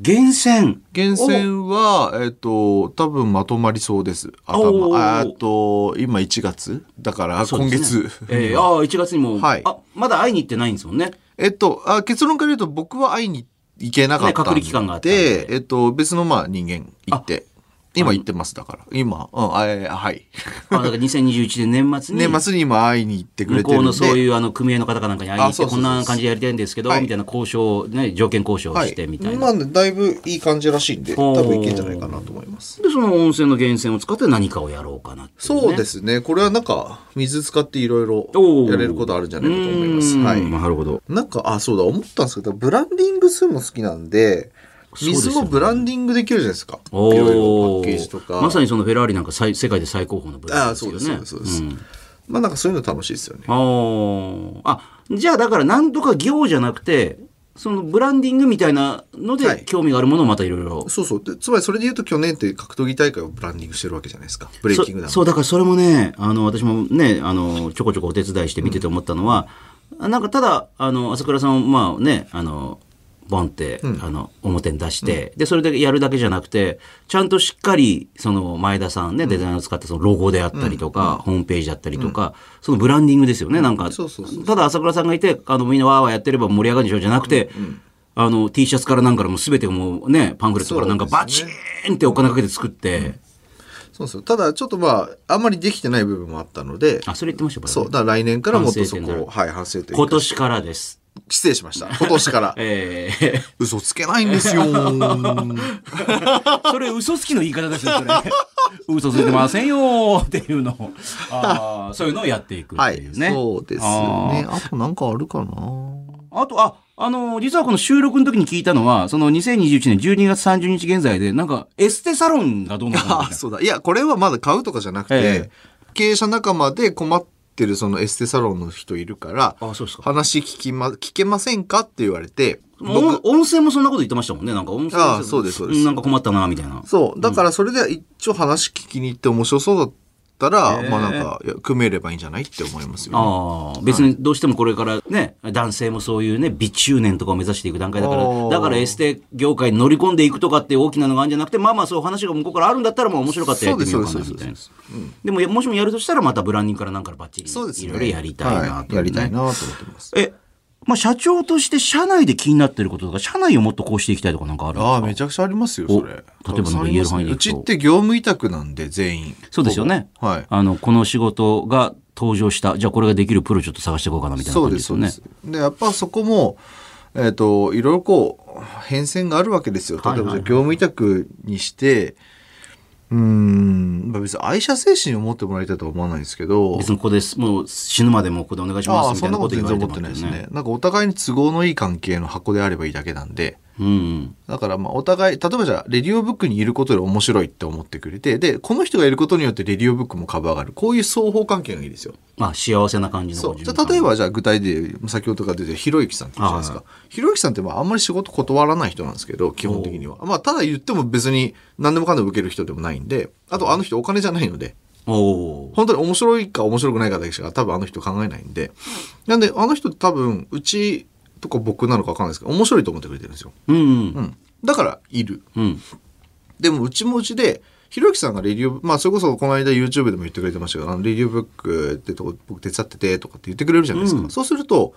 源泉。源泉は、えっと、多分まとまりそうです。頭。あえっと、今1月。だから、今そうですね。月。えー、ああ1月にも、はい。あまだ会いに行ってないんですもんね。えっとあ、結論から言うと僕は会いに行けなかったんで、ね隔離期間があったんで。えっと、別のまあ人間行って、今行ってます、だから。今、うん、あえーはい。あだから2021年年末に年末に今会いに行ってくれてるんで。向こうのそういうあの組合の方かなんかに会いに行ってこんな感じでやりたいんですけど、はいみたいな交渉をね条件交渉してみたいな、まあね、だいぶいい感じらしいんで、多分いけんじゃないかなと思います。でその温泉の源泉を使って何かをやろうかなそうですね。これはなんか、水使っていろいろやれることあるんじゃないかと思います。はい。なるほどなんか、あ、そうだ、思ったんですけど、ブランディングするの好きなんで、水もブランディングできるじゃないですか。いおろいろパーッケージとか。まさにそのフェラーリなんか最世界で最高峰のブランドですよねあそうですそうですそうんまあなんかそういうの楽しいですよね。あーあじゃあだから何とか業じゃなくてそのブランディングみたいなのはいで興味があるものをまたいろいろそうそう。でつまりそれで言うと去年って格闘技大会をブランディングしてるわけじゃないですか。ブレイキングダウン。そそうだからそれもねあの私もねあのちょこちょこお手伝いして見てて思ったのは、なんかただあの朝倉さんをまあねあのボンって、あの表に出して、でそれでやるだけじゃなくてちゃんとしっかりその前田さんね、デザイナーを使ったそのロゴであったりとか、ホームページだったりとか、そのブランディングですよねなんか。ただ朝倉さんがいてあのみんなわーわーやってれば盛り上がるんでしょじゃなくて、あの T シャツからなんからもう全てもうねパンフレットからなんかバチーンってお金かけて作って、そうそう。ただちょっとまあ、あんまりできてない部分もあったので、あそれ言ってましたそう。だから来年からもっとそこを、はい、反省というか今年からです。失礼しました。今年から。ええ嘘つけないんですよ。それ嘘つきの言い方ですよ、それ。嘘ついてませんよっていうのを、あーそういうのをやっていくっはいうね。そうですよねあとなんかあるかな？あと、あ、あの、実はこの収録の時に聞いたのは、その2021年12月30日現在で、なんかエステサロンがどうのこうのみたいなあそうだいやこれはまだ買うとかじゃなくて、え経営者仲間で困ってるそのエステサロンの人いるからあ、そうですか。話聞きま聞けませんかって言われて温温泉もそんなこと言ってましたもんね。なんか温泉ああそうですそうですんなんか困ったな、みたいな。そうだからそれで一応話聞きに行って面白そうだったら、まあなんか組めればいいんじゃないって思いますよ、ね、ああ、別にどうしてもこれからね、男性もそういうね、美中年とかを目指していく段階だから、だからエステ業界に乗り込んでいくとかって大きなのがあるんじゃなくて、まあまあそう話が向こうからあるんだったらもう面白かったらやってみようかなみたいな。でも、もしもやるとしたらまたブランディングからなんかバッチリ、いろいろやりたいなと、はい。やりたいなと思ってます。え、まあ社長として社内で気になってることとか、社内をもっとこうしていきたいとかなんかあるんですか？ああめちゃくちゃありますよおそれ。例えばなんか言える範囲でいくと。うちって業務委託なんで全員。そうですよね。は。い。あの、この仕事が登場した、じゃあこれができるプロちょっと探していこうかなみたいな感じですよね。そうですでやっぱそこもえっ、といろいろこう変遷があるわけですよ。例えばはいはいはい業務委託にしてうーんまあ別に愛社精神を持ってもらいたいとは思わないですけど別にここです。もう死ぬまでもここでお願いしますみたいなそんなこと全然思ってないです。ねなんかお互いに都合のいい関係の箱であればいいだけなんでうん。だからまあお互い例えばじゃあレディオブックにいることで面白いって思ってくれてでこの人がいることによってレディオブックも株上がるこういう双方関係がいいですよまあ幸せな感じのそう。じゃ例えばじゃあ具体で先ほどから出てるひろゆきさんってじゃないですか。ひろゆきさんってまああんまり仕事断らない人なんですけど、基本的には。まあただ言っても別に何でもかんでも受ける人でもないんで、あとあの人お金じゃないので、お。本当に面白いか面白くないかだけしか多分あの人考えないんで。なんであの人多分うちとか僕なのか分かんないですけど、面白いと思ってくれてるんですよ。うんう。うんん。だからいる。うん。でもうちもうちで、ひろゆきさんがレディオ、まあそれこそこの間 YouTube でも言ってくれてましたけど、あのレディオブックってとこ僕手伝っててとかって言ってくれるじゃないですか。うんそうすると、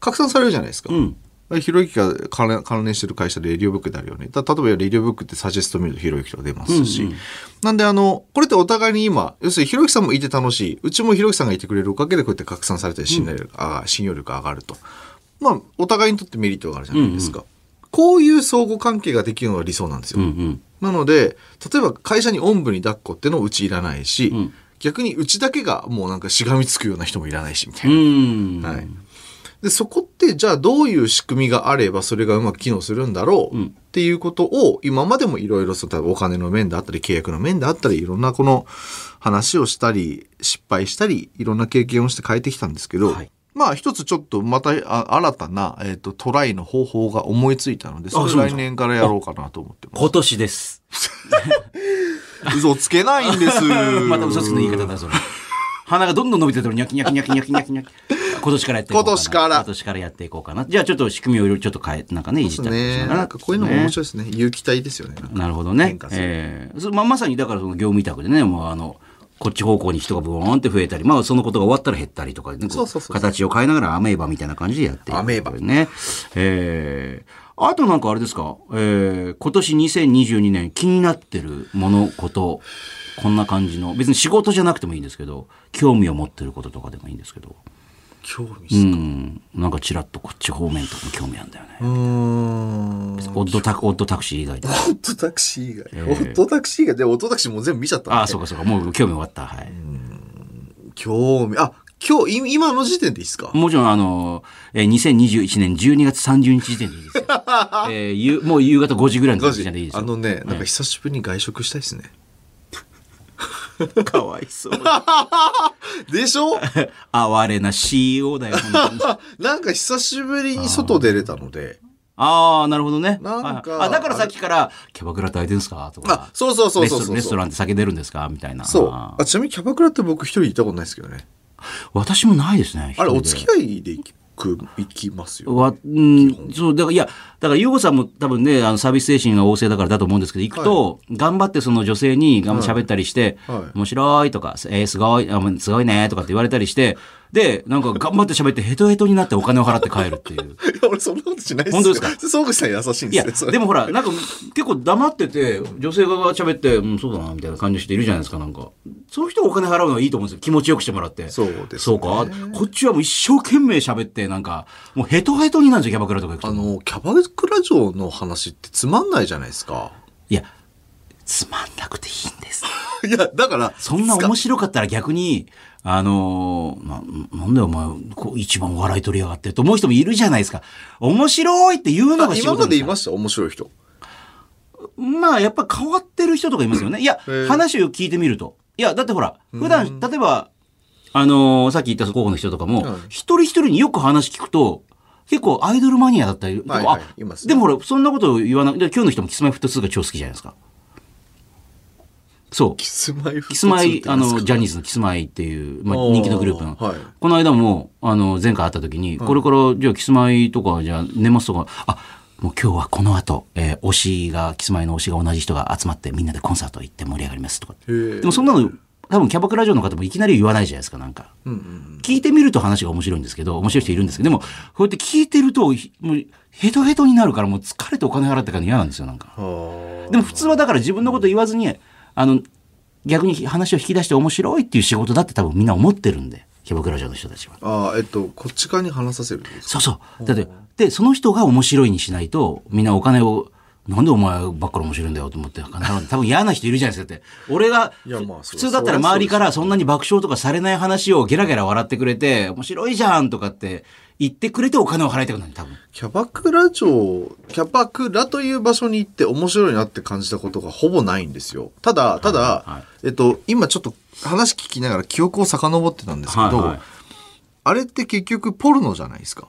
拡散されるじゃないですか。うん。ひろゆきが関連関連してる会社でレディオブックであるよね。た例えばレディオブックってサジェスト見るとひろゆきとか出ますし。うんうんなんであの、これってお互いに今、要するにひろゆきさんもいて楽しい。うちもひろゆきさんがいてくれるおかげでこうやって拡散されて信頼力、あ信用力が上がると。まあ、お互いにとってメリットがあるじゃないですか。こういう相互関係ができるのが理想なんですよ。うんうん。なので、例えば会社におんぶに抱っこってのうちいらないし、ん逆にうちだけがもうなんかしがみつくような人もいらないし、みたいな。うん。はい。で、そこって、じゃあどういう仕組みがあればそれがうまく機能するんだろうっていうことを、今までもいろいろ、お金の面であったり、契約の面であったり、いろんなこの話をしたり、失敗したり、いろんな経験をして変えてきたんですけど、はいまあ一つちょっとまたあ新たな、えっとトライの方法が思いついたので、それ来年からやろうかなと思ってます。今年です。嘘つけないんです。また嘘つきの言い方だ、それ。鼻がどんどん伸びてるのに、ニャキニャキニャキニャキニャキニャキ。今年からやっていこうかな。今年から今年からやっていこうかな。じゃあちょっと仕組みをいろいろちょっと変え、なんかね、いじったりしね。ながらなんかこういうのも面白いですね。有機体ですよね。なるほどねええそまあ、まさにだからその業務委託でね、もうあの、こっち方向に人がブーンって増えたり、まあそのことが終わったら減ったりとかね、形を変えながらアメーバみたいな感じでやっていく。アメーバ。ね。ええあとなんかあれですか、ええ今年2022年気になってるもの、こと、こんな感じの、別に仕事じゃなくてもいいんですけど、興味を持ってることとかでもいいんですけど、興味うすん、なんかちらっとこっち方面とかに興味あるんだよね。うーん。オッドタク、オッドタクシー以外で。オットタクシー以外？オットタクシー以外？で、オットタクシーもう全部見ちゃったああ、そうかそうか、もう興味終わった。はい。興味、あ、今日、い今の時点でいいですか？もちろん、あの、えー、2021年12月30日時点でいいですよ。えーゆもう夕方5時ぐらいの時点でいいですよ。あのね、なんか久しぶりに外食したいですね。かわいそう。でしょ？哀れな CEO だよ。なんか久しぶりに外出れたので。ああ、なるほどね。なんかはいあ、だからさっきから、キャバクラって空いてるんですか？とかあ、。そうそうそうそうそう。レストランって酒出るんですか？みたいな。そう。ああ、ちなみにキャバクラって僕一人行ったことないですけどね。私もないですね。あれ、お付き合いで行く、行きますよ。わ、うん、そう、だから、いや、だから、ゆうごさんも多分ね、あの、サービス精神が旺盛だからだと思うんですけど、行くと、頑張ってその女性に頑張って喋ったりして、はい。面白いとか、えーすごい、あすごいねとかって言われたりして、で、なんか頑張って喋ってヘトヘトになってお金を払って帰るっていう。いや、俺そんなことしないですよ。本当ですか？総口さん優しいんいや、ですよ。それでもほら、なんか結構黙ってて、女性側が喋って、うん、そうだな、みたいな感じの人いるじゃないですか、なんか。そういう人がお金払うのはいいと思うんですよ。気持ちよくしてもらって。そうですねそうか。こっちはもう一生懸命喋って、なんか、もうヘトヘトになるんですよ、キャバクラとか行くと。あの、キャバクラ嬢の話ってつまんないじゃないですか。いや、つまんなくていいんです。いや、だから、そんな面白かったら逆に、あのーな、なんでお前、こう一番笑い取りやがってと思う人もいるじゃないですか。面白いって言うのが仕今事ですかまでいました？面白い人。まあ、やっぱ変わってる人とかいますよね。いや話を聞いてみると。いや、だってほら、普段、例えば、あのーさっき言った候補の人とかも、はい一人一人によく話聞くと、結構アイドルマニアだったり、はいはいでもほら、そんなこと言わない。で今日の人もキスマイフット2が超好きじゃないですか。そう。キスマイフキスマイ、あの、ジャニーズのキスマイっていう、まあ、人気のグループの。はいこの間も、あの、前回会った時に、これから、じゃあキスマイとか、じゃあ年末とか、あ、もう今日はこの後、えー推しが、キスマイの推しが同じ人が集まってみんなでコンサート行って盛り上がりますとか。でもそんなの、多分キャバクラ嬢の方もいきなり言わないじゃないですか、なんか。うんうん聞いてみると話が面白いんですけど、面白い人いるんですけど、でも、こうやって聞いてると、ひもうヘトヘトになるから、もう疲れてお金払ってから嫌なんですよ、なんか。はあでも普通はだから自分のこと言わずに、あの、逆に話を引き出して面白いっていう仕事だって多分みんな思ってるんで、キャバクラ嬢の人たちは。あーえっと、こっち側に話させるそうそう。だって、で、その人が面白いにしないと、みんなお金を、なんでお前ばっかり面白いんだよと思って、多分嫌な人いるじゃないですかって。俺が、いやまあ普通だったら周りからそんなに爆笑とかされない話をゲラゲラ笑ってくれて、面白いじゃんとかって言ってくれてお金を払いたくなる、多分。キャバクラ町、キャバクラという場所に行って面白いなって感じたことがほぼないんですよ。ただ、ただ、はえっと、今ちょっと話聞きながら記憶を遡ってたんですけど、はいはいあれって結局ポルノじゃないですか。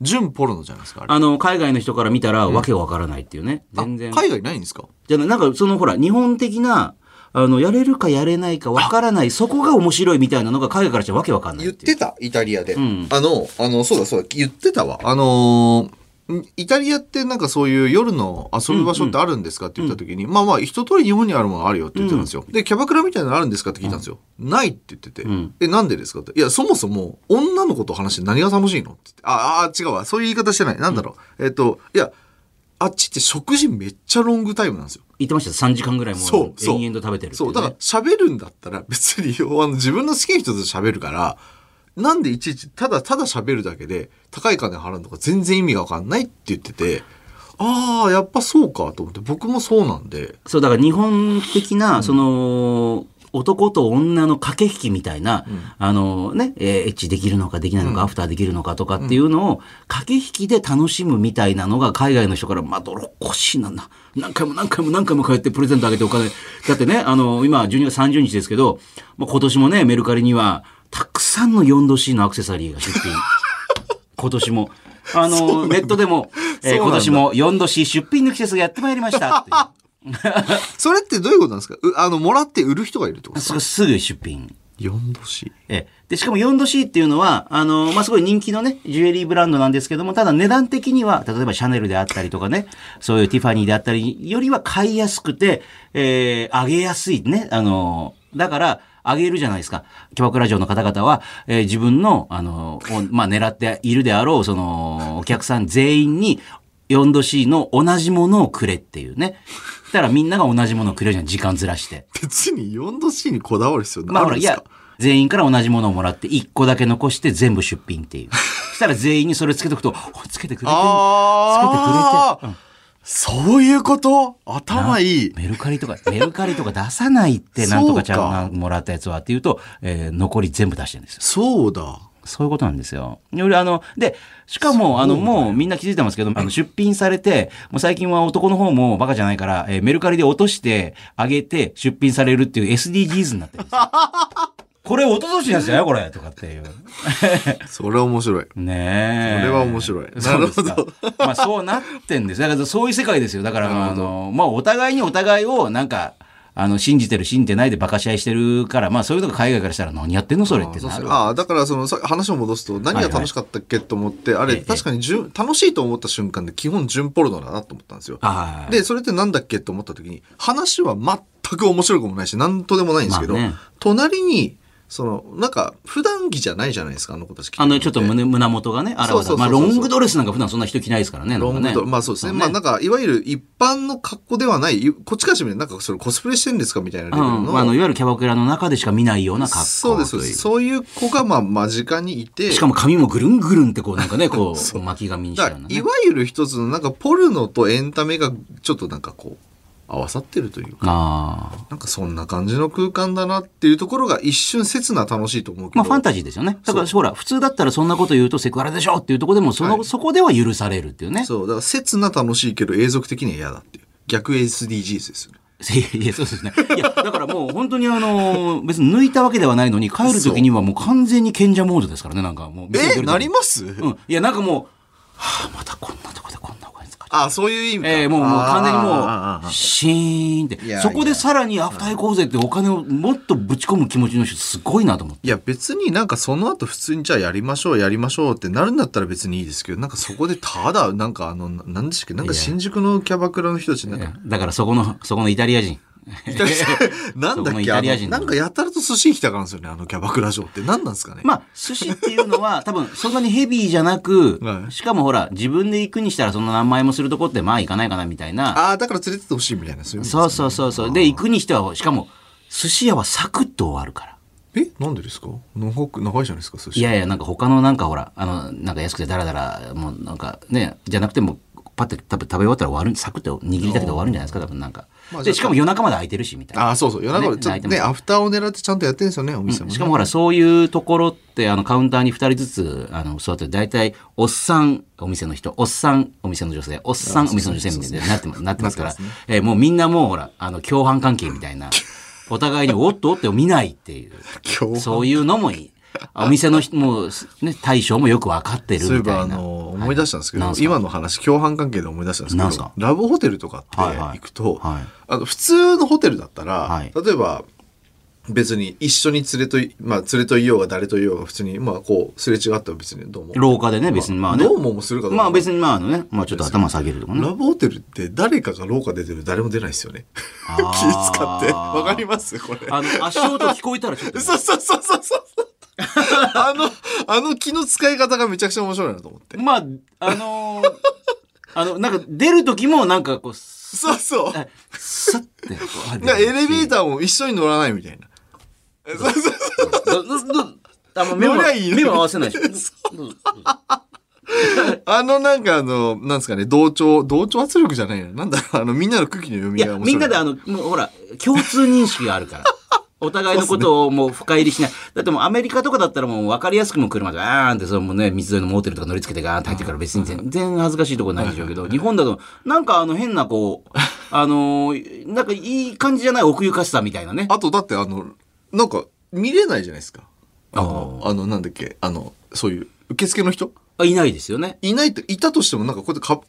純ポルノじゃないですか、あの、海外の人から見たらわけわからないっていうね。全然。あ海外ないんですか？じゃあなんかそのほら、日本的な、あの、やれるかやれないかわからない、そこが面白いみたいなのが海外からしたらわけわかんない。言ってた、イタリアで。んあの、あの、そうだそうだ、言ってたわ。あのーんイタリアってなんかそういう夜の遊ぶ場所ってあるんですかって言った時に、まあまあ一通り日本にあるものあるよって言ってたんですよ。で、キャバクラみたいなのあるんですかって聞いたんですよ。ないって言ってて、んえ、なんでですかって。いや、そもそも女の子と話して何が楽しいのって言ってああ、違うわ。そういう言い方してない。なんだろう。えっと、いや、あっちって食事めっちゃロングタイムなんですよ。言ってました。3時間ぐらいもそう延々と食べてるっていそう、ねだから喋るんだったら別に あの自分の好きな人と喋るから、なんでいちいちただただ喋るだけで高い金払うのか全然意味がわかんないって言ってて、ああ、やっぱそうかと思って僕もそうなんで、そう、だから日本的な、その、男と女の駆け引きみたいな、あのね、えーエッチできるのかできないのか、アフターできるのかとかっていうのを、駆け引きで楽しむみたいなのが海外の人から、まどろっこしいなな。何回も何回も何回も通ってプレゼントあげてお金。だってね、あの、今12月30日ですけど、まあ、今年もね、メルカリには、たくさんの 4°C のアクセサリーが出品。今年も。あの、ネットでも、えー今年も 4°C 出品の季節がやってまいりました。それってどういうことなんですか？うあの、もらって売る人がいるってことですか？すすぐ出品。?4 度 C。ええ。で、しかも 4°C っていうのは、あの、まあ、すごい人気のね、ジュエリーブランドなんですけども、ただ値段的には、例えばシャネルであったりとかね、そういうティファニーであったりよりは買いやすくて、えー、上げやすいね。あの、だから、上げるじゃないですか。キャバクラ嬢の方々は、えー自分の、あの、おまあ、狙っているであろう、その、お客さん全員に、4°C の同じものをくれっていうね。たらみんなが同じものをくれるじゃん、時間ずらして。別に4度 C にこだわる必要まあほら、いやないんですか、全員から同じものをもらって、1個だけ残して全部出品っていう。そしたら全員にそれつけとくと、おつけてくれてる。つけてくれて。そういうこと？頭いい。メルカリとか、メルカリとか出さないって、なんとかちゃんがもらったやつはっていうと、えー残り全部出してるんですよ。そうだ。そういうことなんですよ。よりあの、で、しかも、あの、もうみんな気づいてますけど、あの、出品されて、もう最近は男の方もバカじゃないから、えーメルカリで落として、あげて、出品されるっていう SDGs になってるんですよ。これ、落としのやつじゃないこれとかっていう。それは面白い。ねえ。それは面白いなるまあそうなってんです。だからそういう世界ですよ。だから、あの、まあお互いにお互いをなんか、あの、信じてる、信じてないで馬鹿し合いしてるから、まあそういうのが海外からしたら何やってんのそれってなる。ああだからそのさ話を戻すと何が楽しかったっけと思って、あええれ確かにじゅん楽しいと思った瞬間で基本純ポルノだなと思ったんですよ。はい。でそれってなんだっけと思った時に話は全く面白くもないし何とでもないんですけど、まあね。隣にそのなんか普段着じゃないじゃないですかあの子たちあの、ちょっと胸、胸元がね、あらわまあ、そうそうそうそうロングドレスなんか普段そんな人着ないですからね。ロングドなんかねまあそうですね。まあなんか、いわゆる一般の格好ではない、こっちからしてみるとなんかそれコスプレしてるんですかみたいなレベルの。うん。まあ、あの、いわゆるキャバクラの中でしか見ないような格好そうです、そういう子がまあ間近にいて。しかも髪もぐるんぐるんってこうなんかね、こう、巻き髪にしたようなねい。わゆる一つのなんかポルノとエンタメがちょっとなんかこう、合わさってるというか。なんかそんな感じの空間だなっていうところが一瞬切な楽しいと思うけど。まあファンタジーですよね。だからほら、普通だったらそんなこと言うとセクハラでしょっていうところでも、その、はいそこでは許されるっていうね。そう、だから切な楽しいけど永続的には嫌だっていう。逆 SDGs ですよね。いやそうですね。いや、だからもう本当にあの、別に抜いたわけではないのに、帰る時にはもう完全に賢者モードですからね、なんかもう。え？なります、うん。いや、なんかもう、はあ、またこんなとこでこんなお金あ、そういう意味か。ええもう、もう完全にもう、シーンって。そこでさらにアフター行こうぜってお金をもっとぶち込む気持ちの人すごいなと思って。いや別になんかその後普通にじゃあやりましょうやりましょうってなるんだったら別にいいですけどなんかそこでただなんかあのななんでしたっけなんか新宿のキャバクラの人たちなんかだからそこの、そこのイタリア人。なんだっけあのタリア人の。なんかやたらと寿司行きたがるんですよねあのキャバクラ嬢って。何なんですかね、まあ、寿司っていうのは多分そんなにヘビーじゃなく、はい。しかもほら、自分で行くにしたらそんな何万円もするとこってまあ行かないかなみたいな。ああだから連れてってほしいみたいなそういう意味ですそうそうそうそう。で、行くにしては、しかも、寿司屋はサクッと終わるから。えなんでですか？長く長いじゃないですか寿司？いやいや、なんか他のなんかほら、あの、なんか安くてダラダラ、もうなんかね、じゃなくても、パッて食べ食べ終わったら終わる、サクッと握りたけど終わるんじゃないですか、多分なんか。で、しかも夜中まで空いてるし、みたいな。ああそうそう。夜中ねちょっと泣いてます。ねアフターを狙ってちゃんとやってるんですよねお店もね、しかもほら、そういうところって、あの、カウンターに二人ずつ、あの、座って、大体、おっさん、お店の人、おっさん、お店の女性、おっさん、お店の女性みたいになってます、なってますから。すね、えーもうみんなもうほら、あの、共犯関係みたいな、お互いにおっとおってを見ないっていう、そういうのもいい。お店の人も、ね、大将もよくわかってるそういえばあみたいな。の思い出したんですけど、なんすか？今の話共犯関係で思い出したんですけどラブホテルとかってはいはい。行くと、はい。あの普通のホテルだったら、はい。例えば別に一緒に連れとい、まあ、連れといようが誰といようが普通にまあこうすれ違ったら別にどうも。廊下でね、別にまあね。どうももするかどうか。まあ別にまああのね、まあちょっと頭下げるとかね。ラブホテルって誰かが廊下出てる誰も出ないですよね。あ 気ー使って。わかります？これ。あの、足音聞こえたらちょっとね。そうそうそうそうそう あのあの気の使い方がめちゃくちゃ面白いなと思ってまあ、あのーあの、なんか出る時もなんかこう、スそうそうッ、スッてエレベーターも一緒に乗らないみたいな そうそうそうどどどあ目も乗りゃいいのに目も合わせないし。どうぞあのなんかあの、なんですかね、同調、同調圧力じゃないな。なんだろう、あの、みんなの空気の読いや、みが面白い。みんなであの、もうほら、共通認識があるから。お互いのことをもう深入りしない。だってもうアメリカとかだったらもう分かりやすくも車でガーンってそのもうね、水沿いのモーテルとか乗り付けてガーンって入ってるから別に全然恥ずかしいところないでしょうけど、日本だとなんかあの変なこう、あのーなんかいい感じじゃない奥ゆかしさみたいなね。あと、だってあの、なんか、見れないじゃないですか。あの、あの、なんだっけ、あの、そういう、受付の人？あいないですよね。いないって、いたとしてもなんかこうやってか、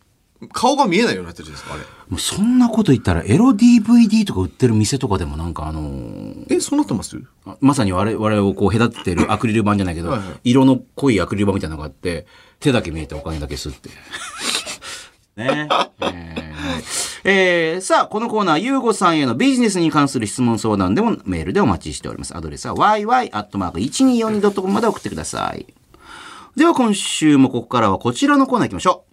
顔が見えないようになってるじゃないですか、あれ。もうそんなこと言ったらエロ DVD とか売ってる店とかでもなんかあのーえ、そうなってます？まさに我々をこう隔ててるアクリル板じゃないけど、はいはい色の濃いアクリル板みたいなのがあって、手だけ見えてお金だけ吸って。ねえーえーさあ、このコーナー、ゆうごさんへのビジネスに関する質問相談でもメールでお待ちしております。アドレスは yy.1242.com まで送ってください。では今週もここからはこちらのコーナー行きましょ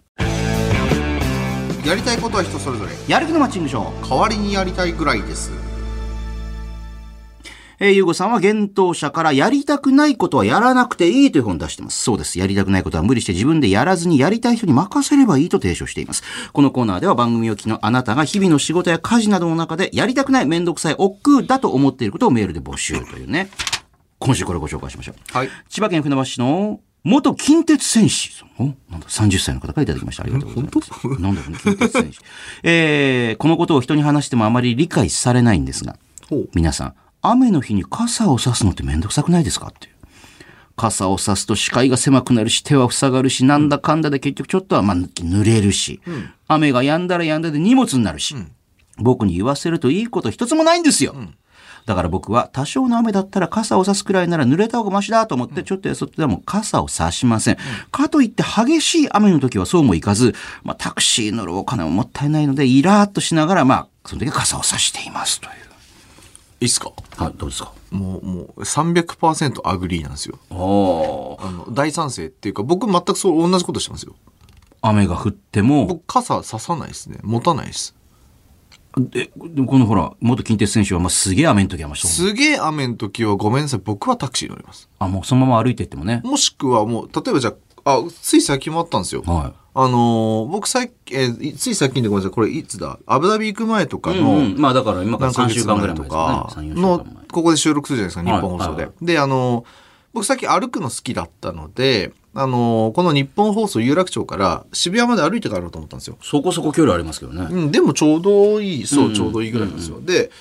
やりたいことは人それぞれ。う。やる気のマッチングショー。代わりにやりたいぐらいです。えー、ゆうごさんは幻冬者からやりたくないことはやらなくていいという本を出しています。そうです。やりたくないことは無理して自分でやらずにやりたい人に任せればいいと提唱しています。このコーナーでは番組を機のあなたが日々の仕事や家事などの中でやりたくないめんどくさい億劫だと思っていることをメールで募集というね。今週これご紹介しましょう。はい。千葉県船橋市の元近鉄戦士なんだ、30歳の方からいただきました。ありがとうございます。なんだろうね、近鉄戦士。えー、このことを人に話してもあまり理解されないんですが。皆さん、雨の日に傘を差すのってめんどくさくないですか？っていう。傘を差すと視界が狭くなるし、手は塞がるし、なんだかんだで結局ちょっとはまあ濡れるし、雨が止んだら止んだで荷物になるし、僕に言わせるといいこと一つもないんですよ。だから僕は多少の雨だったら傘を差すくらいなら濡れた方がマシだと思ってちょっとやそっとでも傘を差しません。かといって激しい雨の時はそうもいかず、まあタクシー乗るお金ももったいないのでイラーっとしながらまあその時は傘を差していますという。いいっすか？はい、どうですか？もう、もう、300% agree なんですよ。おあの、大賛成っていうか、僕全くそう、同じことしてますよ。雨が降っても、僕、傘ささないですね。持たないです。え、でもこのほら、元近鉄選手は、まあ、すげえ雨の時はまあすげえ雨の時はごめんなさい。僕はタクシー乗ります。あ、もうそのまま歩いてってもね。もしくはもう、例えばじゃあ、あ、つい最近もあったんですよ。はあのー僕さっき、えーつい最近でごめんなさい、これいつだ？アブダビ行く前とかの、うんうんまあだから今から3何ヶ月週間ぐらい前とかね。3、4週のここで収録するじゃないですか、日本放送で。はいはいで、あの、僕さっき歩くの好きだったので、あの、この日本放送有楽町から渋谷まで歩いて帰ろうと思ったんですよ。そこそこ距離ありますけどね。うん、でもちょうどいい、そう、ちょうどいいぐらいなんですよ。で、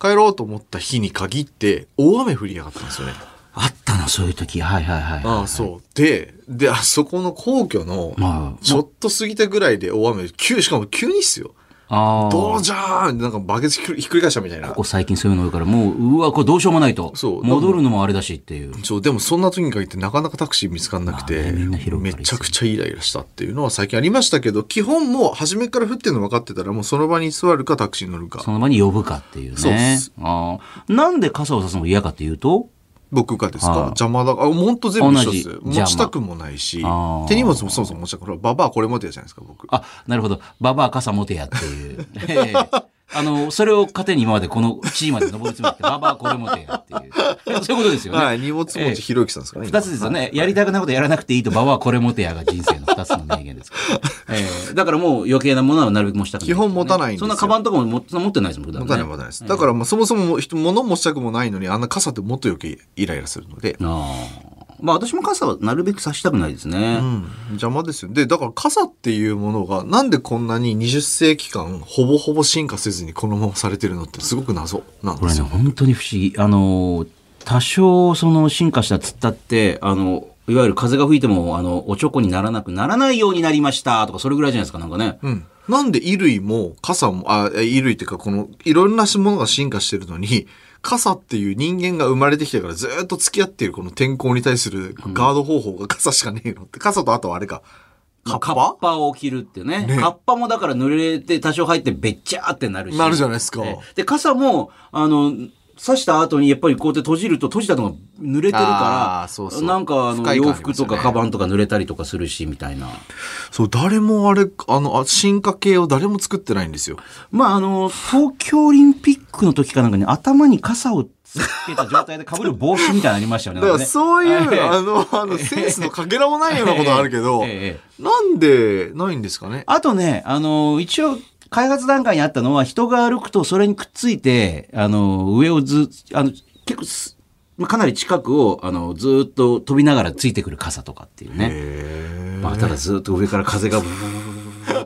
帰ろうと思った日に限って、大雨降りやがったんですよね。あったな、そういう時。はいはいはい。ああ、そう。で、で、あそこの皇居のまあ、ちょっと過ぎたぐらいで大雨、急、しかも急にっすよ。ああ。どうじゃーんなんかバケツひっくり返したみたいなこ。こ最近そういうの多いから、もう、うわ、これどうしようもないと。そう戻るのもあれだしっていう。そう、でもそんな時に限ってなかなかタクシー見つかんなくて、まあねみんな広くめちゃくちゃイライラしたっていうのは最近ありましたけど、基本もう初めから降ってるの分かってたら、もうその場に座るかタクシーに乗るかそ。の場に呼ぶかっていうそうっねす。ああ。なんで傘を差すのが嫌かっていうと、僕がですか？邪魔だ。あ、ほんと全部一緒です。持ちたくもないし手荷物もそもそも持ちたくない。ババアこれ持ってやじゃないですか、僕。あ、なるほど。ババア傘持てやっていう。ええあの、それを糧に今までこの地位まで登り詰めて、ババアこれ持てやっていう。そういうことですよね。はい、荷物持ちひろゆきさんですかね。二つですよね。やりたくないことやらなくていいと、ババアこれ持てやが人生の二つの名言ですから。ええだからもう余計なものはなるべく持ちたくない、基本持たないんですよそんなカバンとかも持持ってないですもん、普段ね持たない持たないです。だからまあそもそも人物持ちたくもないのに、あんな傘ってもっと余計イライラするので。ああ。まあ私も傘はなるべく差したくないですね。うん、邪魔ですよ。で、だから傘っていうものが、なんでこんなに20世紀間、ほぼほぼ進化せずにこのままされてるのってすごく謎なんこれね、ですよ。本当に不思議。あの、多少その進化したつったって、あの、いわゆる風が吹いても、あの、おちょこにならなくならないようになりましたとか、それぐらいじゃないですか、なんかね。うん。なんで衣類も傘も、あ、え衣類っていうかこの、いろんなものが進化してるのに、傘っていう人間が生まれてきてからずっと付き合っているこの天候に対するガード方法が傘しかねえのって。傘とあとはあれか。カッパ？カッパを着るってね。ねカッパもだから濡れて多少入ってべっちゃーってなるし。なるじゃないですかえで、傘も、あの、刺した後にやっぱりこうやって閉じると閉じたのが濡れてるあから、ーそうそうなんかあの洋服とかカバンとか濡れたりとかするし、みたいな。そう、誰もあれ、あの、あ進化系を誰も作ってないんですよ。まああの、東京オリンピックの時かなんかに頭に傘をつけた状態で被る帽子みたいなのありましたよね。だからそういう、ええあの、あの、センスのかけらもないようなことあるけど、なんでないんですかね？あとね、あの、一応、開発段階にあったのは、人が歩くとそれにくっついて、あの、上をず、あの、結構す、まあかなり近くを、あの、ずっと飛びながらついてくる傘とかっていうね。へまあ、ただずっと上から風がブー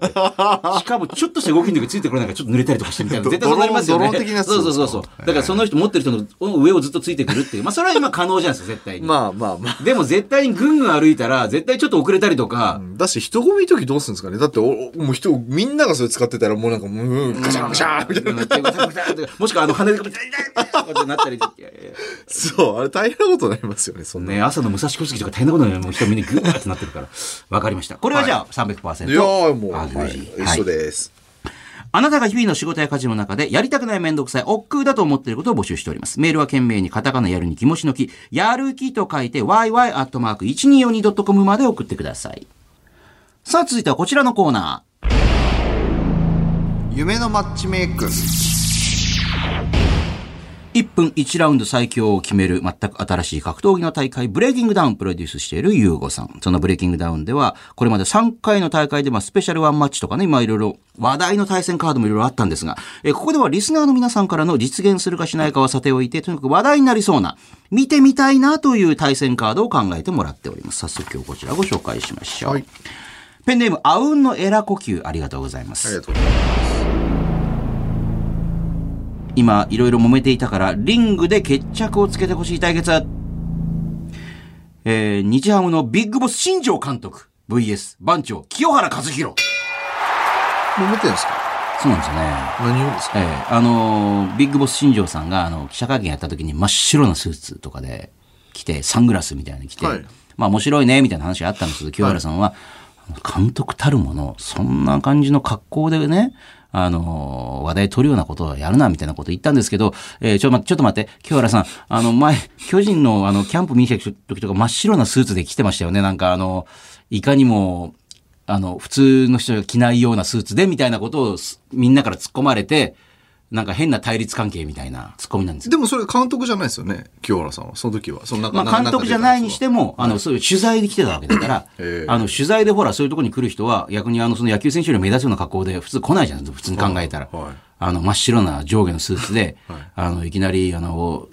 って。しかも、ちょっとした動きの時ついてくるなんかちょっと濡れたりとかしてみたいな。ど絶対そうなりますよね。ドローン的なそうそうそうそう。だからその人持ってる人の上をずっとついてくるっていう。まあ、それは今可能じゃないですか、絶対に。まあまあまあ。でも絶対にぐんぐん歩いたら、絶対ちょっと遅れたりとか、だし、人混みの時どうするんですかね？だってお、もう人、みんながそれ使ってたらもうなんか、もう、うんガシャンガシャンみたいな。もしくはあの羽でこうやってなったり。いやいやそう、あれ大変なことになりますよね、そんな。ね、朝の武蔵小杉とか大変なことになるもう人みんなグーってなってるから。わかりました。これはじゃあ300%。いやーもう、あはい一緒です。あなたが日々の仕事や家事の中でやりたくないめんどくさい、億劫だと思っていることを募集しております。メールは懸命にカタカナやるに気持ちのき、やる気と書いて yy.1242.com まで送ってください。さあ続いてはこちらのコーナ夢のマッチメイク。ー。1分1ラウンド最強を決める全く新しい格闘技の大会、ブレイキングダウンプロデュースしているユーゴさん。そのブレイキングダウンでは、これまで3回の大会で、まあ、スペシャルワンマッチとかね、まあ、いろいろ話題の対戦カードもいろいろあったんですが、えーここではリスナーの皆さんからの実現するかしないかはさておいて、とにかく話題になりそうな、見てみたいなという対戦カードを考えてもらっております。早速今日こちらご紹介しましょう。はいペンネーム、あうんのエラ呼吸、ありがとうございます。ありがとうございます。今いろいろ揉めていたからリングで決着をつけてほしい対決。えー、日ハムのビッグボス新庄監督 VS 番長清原和博。揉めてるんですか？そうなんですよね。何をですか？えーあのービッグボス新庄さんがあの記者会見やった時に真っ白なスーツとかで着てサングラスみたいなの着て、はい。まあ面白いねみたいな話があったんですけど清原さんは、監督たるものそんな感じの格好でねあの話題取るようなことをやるなみたいなこと言ったんですけど、えーちょまちょっと待って清原さんあの前巨人のあのキャンプ見に来た時とか真っ白なスーツで来てましたよね。なんかあのいかにもあの、普通の人が着ないようなスーツで、みたいなことをみんなから突っ込まれて、なんか変な対立関係みたいなツッコミなんですよ。でもそれ監督じゃないですよね、清原さんは。その時は。その中まあ監督じゃないにしても、あの、そういう取材で来てたわけだからへ、えあの、取材でほら、そういうところに来る人は、逆にあの、その野球選手より目立つような格好で普通来ないじゃん、普通に考えたら。はいはいあの、真っ白な上下のスーツで、あの、いきなり、あの、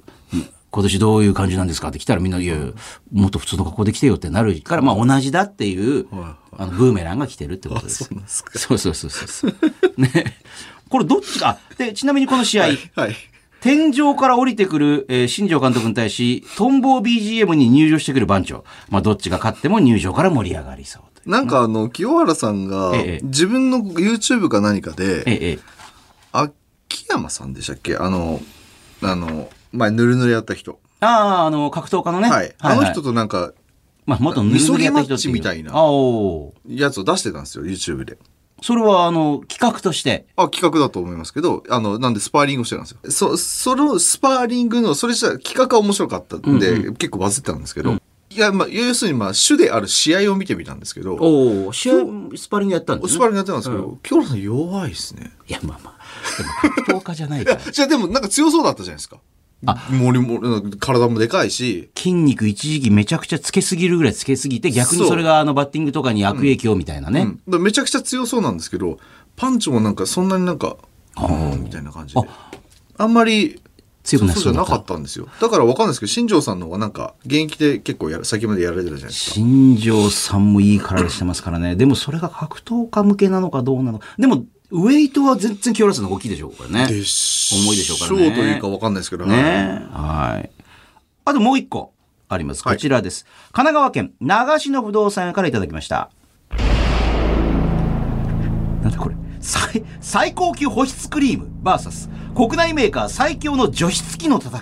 今年どういう感じなんですかって来たらみんな、いやもっと普通の格好で来てよってなるから、まあ同じだっていう、あの、ブーメランが来てるってことです。そうそうそうそう。ね。これどっちか？で、ちなみにこの試合、はい。天井から降りてくる、えー新庄監督に対し、トンボ BGM に入場してくる番長。まあ、どっちが勝っても入場から盛り上がりそう。なんかあの、清原さんがええ、自分の YouTube か何かで、ええ、ええ。秋山さんでしたっけ？あの、あの、前ぬるぬるやった人。ああ、あの、格闘家のね。はい。あの人となんか、まあ、元ぬるぬるやった人みそぎマッチみたいなあおーやつを出してたんですよ、YouTube で。それは、あの、企画として。あ、企画だと思いますけど、あの、なんでスパーリングをしてたんですよ。そ、そのスパーリングの、それじゃ企画が面白かったんで、結構バズってたんですけど、いや、まあ、要するにまあ、主である試合を見てみたんですけど、おお試合、スパーリングやったんですね。スパーリングやってたんですけど、京原さん弱いですね。いや、まあまあ。でも格闘家じゃないから。じゃあでもなんか強そうだったじゃないですか。あもりもり、体もでかいし、筋肉一時期めちゃくちゃつけすぎるぐらいつけすぎて、逆にそれがあのバッティングとかに悪影響みたいなね。うん、だからめちゃくちゃ強そうなんですけど、パンチもなんかそんなになんか、あーみたいな感じで。あんまり強くなそうじゃなかったんですよ。だからわかんないですけど、新庄さんの方がなんか、現役で結構やる、先までやられてるじゃないですか。新庄さんもいい体してますからね。でもそれが格闘家向けなのかどうなのか。でも、ウェイトは全然清原さんの大きいでしょう、これね。でし重いでしょうからねというかわかんないですけど、はいねはい。あともう一個あります。こちらです。神奈川県長篠不動産屋からいただきました。なんだこれ最最高級保湿クリーム VS 国内メーカー最強の除湿機の戦い。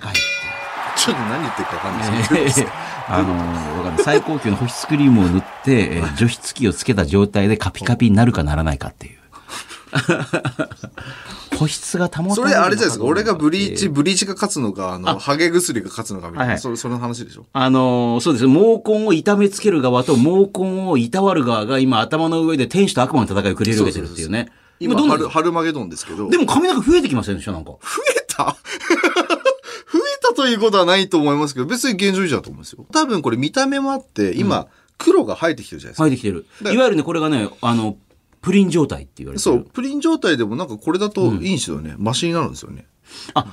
ちょっと何言ってるかわかんないですけど、あのーわかんない最高級の保湿クリームを塗って、えー除湿機をつけた状態でカピカピになるかならないかっていう。保湿が保たれるのかそれあれじゃないですか。俺がブリーチ、ブリーチが勝つのか、あの、ハゲ薬が勝つのかみたいな、はいはいそれ、その話でしょ？あのーそうです。毛根を痛めつける側と毛根をいたわる側が今頭の上で天使と悪魔の戦いを繰り広げてるっていうね。今、どんどん春、春マゲドンですけど。でも髪の毛増えてきませんでした？なんか。増えた？増えたということはないと思いますけど、別に現状維持だと思うんですよ。多分これ見た目もあって、今、黒が生えてきてるじゃないですか。生えてきてる。だいわゆるね、これがね、あの、プリン状態って言われてる。そう、プリン状態でもなんかこれだといいんですよね。マシになるんですよね。あ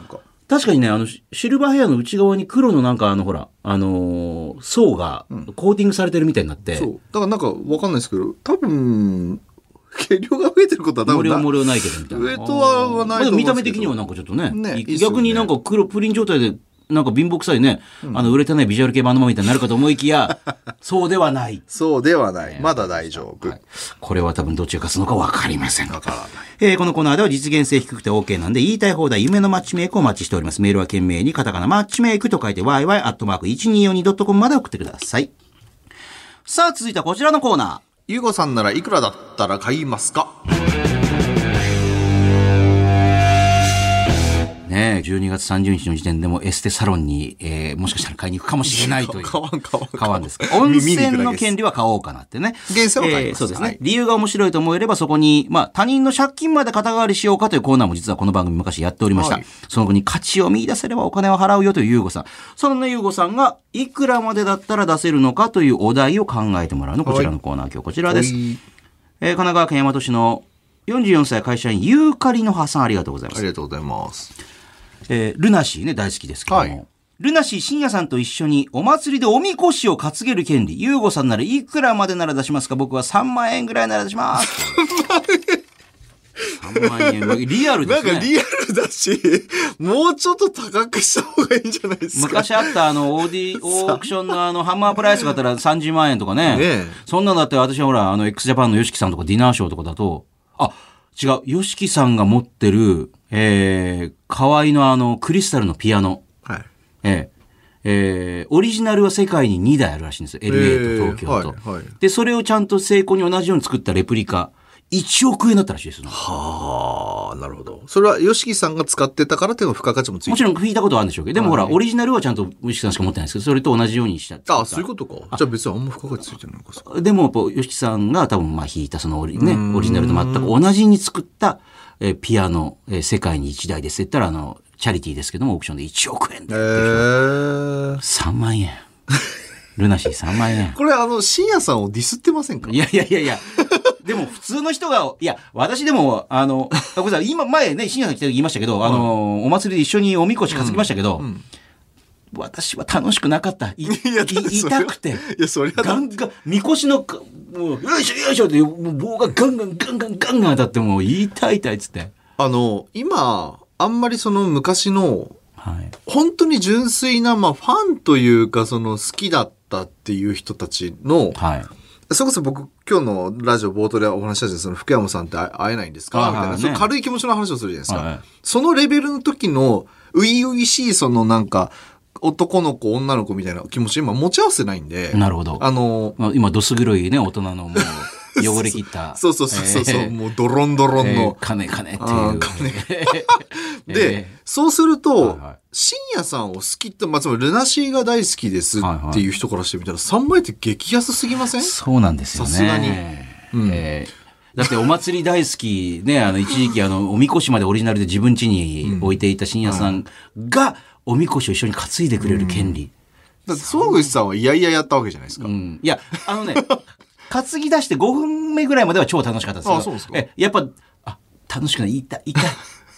確かにね、あの、シシルバーヘアの内側に黒のなんかあの、ほら、あのー層がコーティングされてるみたいになって、そう。だからなんかわかんないですけど、多分、毛量が増えてることは多分な漏れないけどみたいな。上とははないと思うんですけど見た目的にはなんかちょっとね。ね逆になんか黒プリン状態で、なんか貧乏くさいね、あの、売れてないビジュアル系バンドマンみたいになるかと思いきや、そうではない。そうではない。まだ大丈夫。はいこれは多分どっちが勝つのか分かりません。わからない。えーこのコーナーでは実現性低くて OK なんで言いたい放題夢のマッチメイクをお待ちしております。メールは懸命にカタカナマッチメイクと書いて yy.1242.com まで送ってください。さあ続いてはこちらのコーナゆうごさんならいくらだったら買いますか？ねえ12月30日の時点でもエステサロンに、えーもしかしたら買いに行くかもしれないという。買わん買わん買わんですか？温泉の権利は買おうかなってね。源泉は買いますそうですね、はい理由が面白いと思えればそこに、まあ他人の借金まで肩代わりしようかというコーナーも実はこの番組昔やっておりました。はいその後に価値を見出せればお金を払うよというゆうごさん。そのね、ゆうごさんがいくらまでだったら出せるのかというお題を考えてもらうの、こちらのコーナー、今日こちらです。はいえー神奈川県大和市の44歳会社員ユーカリの葉さんありがとうございますあり。がとうございます。えールナシーね、大好きですけども。はいルナシー深夜さんと一緒にお祭りでおみこしを担げる権利、ゆうごさんならいくらまでなら出しますか？僕は3万円ぐらいなら出します。3万円。リアルですね。なんかリアルだし、もうちょっと高くした方がいいんじゃないですか？昔あったあの、オーディ、オークションのあの、ハンマープライスがあったら30万円とかね。ねえそんなのだって私はほら、あの、x ジャパンの YOSHIKI さんとかディナーショーとかだと、あ、違う、YOSHIKI さんが持ってる、えー、河合のあの、クリスタルのピアノ。はい。えええーオリジナルは世界に2台あるらしいんですよ。LA と東京と。はいはいで、それをちゃんと成功に同じように作ったレプリカ、1億円だったらしいですよ。はあ、なるほど。それは、ヨシキさんが使ってたからっていうのが付加価値もついてもちろん聞いたことはあるんでしょうけど、でもほら、はいオリジナルはちゃんとウイシキさんしか持ってないんですけど、それと同じようにした。あそういうことか。じゃあ別にあんま付加価値ついてないのかそでも、やっぱ、ヨシキさんが多分、まあ、弾いたそのオリ,、ね、オリジナルと全く同じに作った、えーピアノ、えー世界に1台ですって言ったら、あの、チャリティーですけども、オークションで1億円でえー、3万円。ルナシー3万円。これあの、深夜さんをディスってませんか？いやいやいやいや。でも普通の人が、いや、私でも、あの、ごめんなさい、今、前ね、深夜さん来た時言いましたけど、あの、お祭りで一緒におみこし担ぎましたけど、私は楽しくなかった。い いや痛くて。いや、そりゃだガンガン、みこしのか、もう、よいしょよいしょって、棒がガンガンガンガンガンガン当たって、もう、痛い痛いっつって。あの、今、あんまりその昔の、はい。本当に純粋な、まあ、ファンというか、その好きだったっていう人たちの、はい。それこそ僕、今日のラジオ冒頭でお話ししたじゃんその福山さんって会会えないんですか？みたいな、ね軽い気持ちの話をするじゃないですか。はいはいそのレベルの時の、初々しい、そのなんか、男の子、女の子みたいな気持ち今持ち合わせてないんで、なるほど。あの、まあ今、どす黒いね、大人のもう、汚れ切った。そうそうそうそう。そう、えー。もうドロンドロンえー。の。金金っていう。金。で、えそうすると、はいはい。深夜さんを好きって、まあ、つまりルナシーが大好きですっていう人からしてみたら、3枚って激安すぎません？そうなんですよね。さすがに。うん。えーだってお祭り大好き、ね、あの、一時期あの、おみこしまでオリジナルで自分家に置いていた深夜さんが、おみこしを一緒に担いでくれる権利。だって、総口さんはいやいややったわけじゃないですか。うん。いや、あのね、担ぎ出して5分目ぐらいまでは超楽しかったですよ。あそうですか。え、やっぱ、あ、楽しくない、痛い、痛い、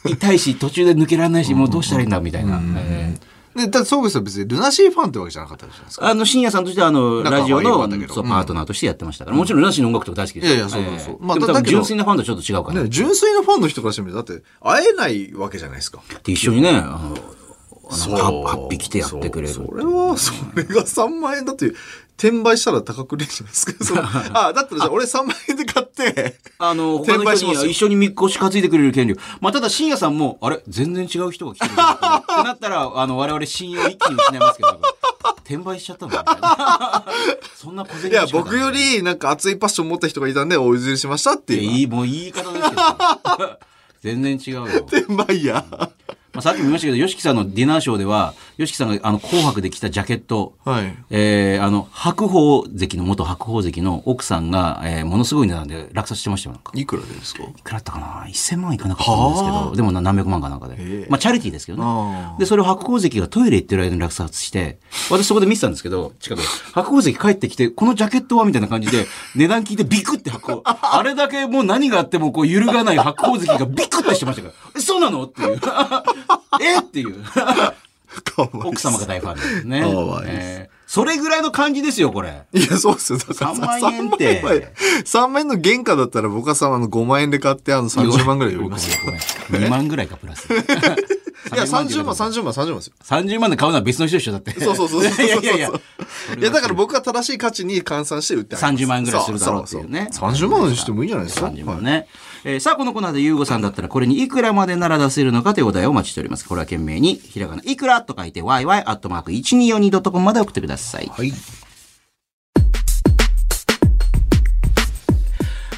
痛いし、途中で抜けられないし、もうどうしたらいいんだ、みたいな。えーで、だって総口さんは別にルナシーファンってわけじゃなかったじゃないですか。あの、深夜さんとしては、あの、ラジオのパートナーとしてやってましたから。もちろん、ルナシーの音楽とか大好きです。いやいやそうそうそう。まあ純粋なファンとちょっと違うから。ね、純粋なファンの人からしてみると、だって、会えないわけじゃないですか。で一緒にね、あの、あのハッピー来てやってくれる。それは、それが3万円だって、転売したら高くねえじゃないですか。そのあ、だったらじゃあ俺3万円で買って、あの、他の人に一緒にみっこし担いでくれる権利を。まあ、ただ、深夜さんも、あれ？全然違う人が来てるってなったら、あの、我々信用一気に失いますけど、転売しちゃったんだみたいな。そんな小銭いや、僕よりなんか熱いパッション持った人がいたんで、お譲りしましたっていう。いい、もう言い方ですけど。全然違うよ。転売や。まあ、さっきも言いましたけど、ヨシキさんのディナーショーでは、ヨシキさんがあの紅白で着たジャケット、はい。えー、あの、白鵬関の、元白鵬関の奥さんが、えー、ものすごい値段で落札してましたよ、なんか。いくらでですか？いくらだったかな ?1000 万いかなかったんですけはど、でもな何百万かなんかで。まあ、チャリティーですけどねで、それを白鵬関がトイレ行ってる間に落札して、私そこで見てたんですけど、近くで。白鵬関帰ってきて、このジャケットはみたいな感じで、値段聞いてビクって白鵬。あれだけもう何があってもこう揺るがない白鵬関がビクってしてましたから、え、そうなの？っていう。え？っていう。奥様が大ファンですね。えーそれぐらいの感じですよ、これ。いや、そうっすよ。だから3万円って3万円は3万円の原価だったら僕はさ、あの5万円で買って、あの30万ぐらい売りますよ。ごめんごめん2万ぐらいか、プラス。い いや、30万、30万、30万ですよ。30万で買うのは別の人でしょ、だって。そうそうそうそうそう。いやいやいや。いや、だから僕は正しい価値に換算して売ってあげます30万ぐらいするだろうっていうねそそそ30万にしてもいいんじゃないですか？30万ね。えーさあ、このコーナーでゆうごさんだったら、これにいくらまでなら出せるのかというお題をお待ちしております。これは懸命に、ひらがな、いくらと書いて、yy.1242.com まで送ってください。はい。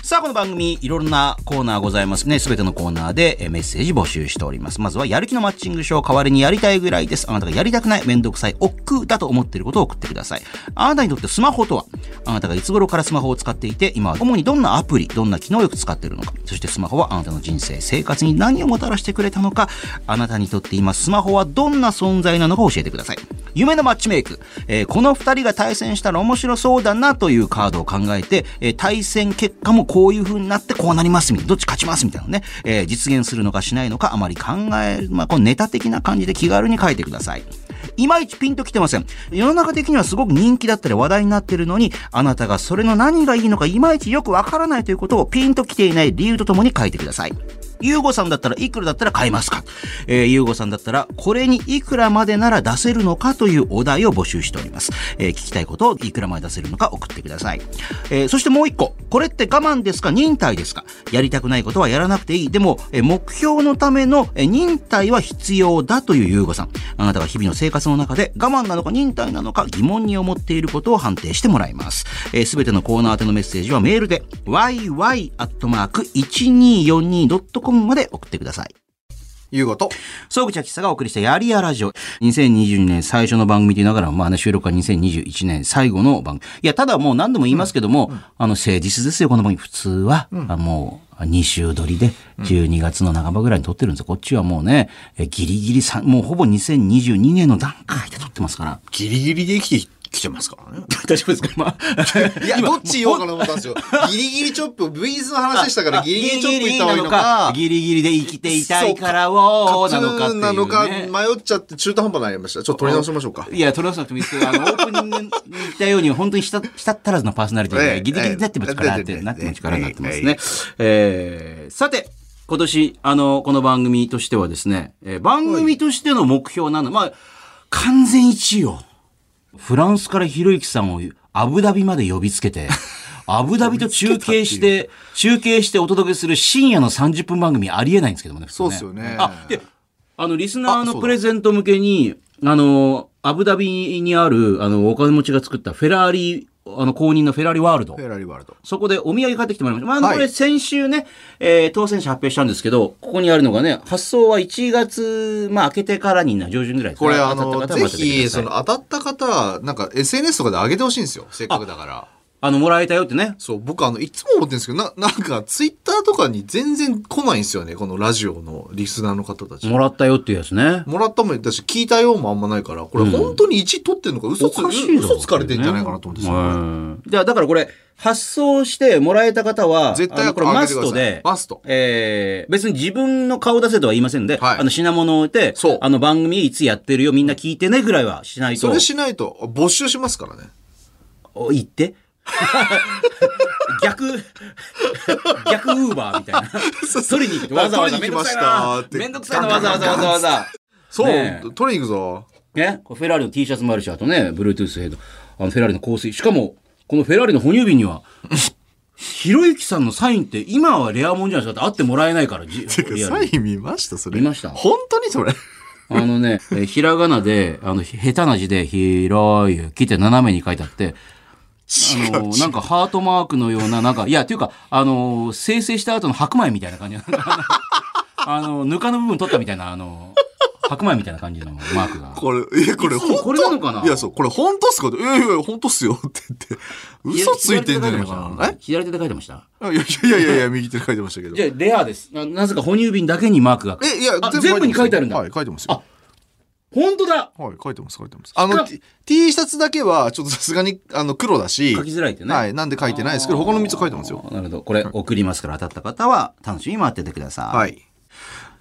さあ、この番組、いろんなコーナーございますね。すべてのコーナーでメッセージ募集しております。まずは、やる気のマッチングショー、代わりにやりたいぐらいです。あなたがやりたくない、めんどくさい、億劫だと思っていることを送ってください。あなたにとってスマホとは？あなたがいつ頃からスマホを使っていて、今は主にどんなアプリ、どんな機能をよく使っているのか、そしてスマホはあなたの人生、生活に何をもたらしてくれたのか、あなたにとって今スマホはどんな存在なのか教えてください。夢のマッチメイク。えーこの二人が対戦したら面白そうだなというカードを考えて、えー対戦結果もこういう風になってこうなりますみたいな、どっち勝ちますみたいなね、えー実現するのかしないのかあまり考える、まあ、このネタ的な感じで気軽に書いてください。いまいちピンときてません。世の中的にはすごく人気だったり話題になってるのに、あなたがそれの何がいいのかいまいちよくわからないということをピンときていない理由とともに書いてください。ゆうごさんだったらいくらだったら買えますか？えー、ゆうごさんだったらこれにいくらまでなら出せるのかというお題を募集しております。えー聞きたいことをいくらまで出せるのか送ってください。えーそしてもう一個。これって我慢ですか？忍耐ですか？やりたくないことはやらなくていい。でも、え目標のための、え忍耐は必要だというゆうごさん。あなたが日々の生活の中で我慢なのか忍耐なのか疑問に思っていることを判定してもらいます。す、えー、べ、てのコーナー宛てのメッセージはメールで yy.1242.com まで送ってください。ゆうごと。総口秋さがお送りしたやりやラジオ。2022年最初の番組と言いながら、まあね、収録は2021年最後の番組。いや、ただもう何度も言いますけども、あの、誠実ですよ、この番組。普通は、あもう、2週撮りで12月の半ばぐらいに撮ってるんですよ。こっちはもうね、えギリギリさん、もうほぼ2022年の段階で撮ってますから。ギリギリで生きてきてますからね。大丈夫ですか？まあ、いや、どっち言おうかな思ったんですよ。ギリギリチョップ、ブイズの話でしたから、ギリギリチョップ言った方がいいのか、ギリギリで生きていたいからを、なのかね。なのか迷っちゃって中途半端になりました。ちょっと取り直しましょうか。いや、取り直さなくてもいいですけど、あの、オープニングに言ったように、本当にした、したったらずのパーソナリティええで、ギリギリになっても力って、ええなってなってますえね。えー、さて、今年、あの、この番組としてはですね、えー番組としての目標なの、まあ、完全一位を、フランスからひろゆきさんをアブダビまで呼びつけて、アブダビと中継して、中継してお届けする深夜の30分番組ありえないんですけどもね。普通そうっすよねあ、で、あの、リスナーのプレゼント向けに、あの、アブダビにある、あの、お金持ちが作ったフェラーリ、あの、公認のフェラーリワールドフ。ェラリワールド。そこでお土産買ってきてもらいました。まああの、はいこれ先週ね、えー当選者発表したんですけど、ここにあるのがね、発送は1月、まあ、明けてからにな、上旬ぐらいですこれねあの、ぜひ、その当たった方は、なんか SNS とかで上げてほしいんですよ。せっかくだから。あの、もらえたよってね。そう、僕あの、いつも思ってるんですけど、な、なんか、ツイッターとかに全然来ないんですよね。このラジオのリスナーの方たち。もらったよっていうやつね。もらったもんだし、聞いたよもあんまないから、これ本当に1取ってんのか、嘘つ、おかしいだろ嘘つかれてんじゃないかなと思ってさ、うんじゃあ、だからこれ、発送してもらえた方は、絶対これマストで、マストえー、別に自分の顔出せとは言いませんで、はいあの品物を置いてそう、あの番組いつやってるよ、みんな聞いてねぐらいはしないとそれ、しないと、募集しますからね。お言って。逆、逆ウーバーみたいな。取りに行ってわざわざめんどくさいな。めんどくさいな、わざわざわざわざ。そう、ね取りに行くぞ。ね、フェラーリの T シャツもあるし、あとね、Bluetooth ヘッド、あのフェラーリの香水。しかも、このフェラーリの哺乳瓶には、ひろゆきさんのサインって今はレアもんじゃないですか。だって会ってもらえないから、じサイン見ました？それ。見ました本当にそれ？あのね、えーひらがなで、あの、ひ下手な字で、ひろゆきって斜めに書いてあって、あの、なんかハートマークのような、なんか、いや、っていうか、あの、生成した後の白米みたいな感じの、あの、ぬかの部分取ったみたいな、あの、白米みたいな感じのマークが。これ、いや、これ本当？これなのかな？いや、そう、これ本当っすか？いやいやいや、本当っすよって言って。嘘ついてんじゃないかな。え左手で書いてましたいやいやいやいや、右手で書いてましたけど。じゃあ、レアです。ななぜか哺乳瓶だけにマークが。え、いやあ、全部に書いてあるんだ。はい、書いてますよ。本当だはい、書いてます、書いてます。あの、T, T シャツだけは、ちょっとさすがに、あの、黒だし。書きづらいってね。はい、なんで書いてないですけど、他の3つ書いてますよ。なるほど。これ送りますから当たった方は楽しみに待っててください。はい。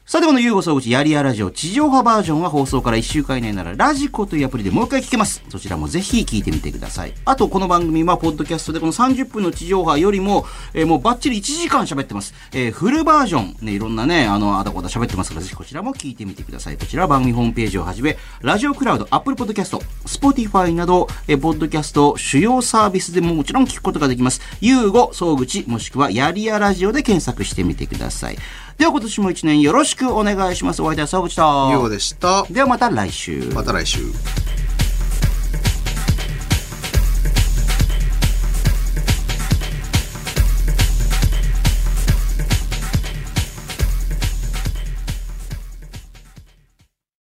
さてこのユーゴ総口やりやラジオ地上波バージョンは放送から1週間以内ならラジコというアプリでもう一回聞けます。そちらもぜひ聞いてみてください。あとこの番組はポッドキャストでこの30分の地上波よりも、えーもうバッチリ1時間喋ってます。えーフルバージョン、ね、いろんなね、あの、あだこだ喋ってますからぜひこちらも聞いてみてください。こちらは番組ホームページをはじめ、ラジオクラウド、 Apple Podcast、 Spotify など、えーポッドキャスト主要サービスでももちろん聞くことができます。ユーゴ総口もしくはやりやラジオで検索してみてください。では今年も一年よろしくお願いします。お相手は総口と。ようでした。ではまた来週。また来週。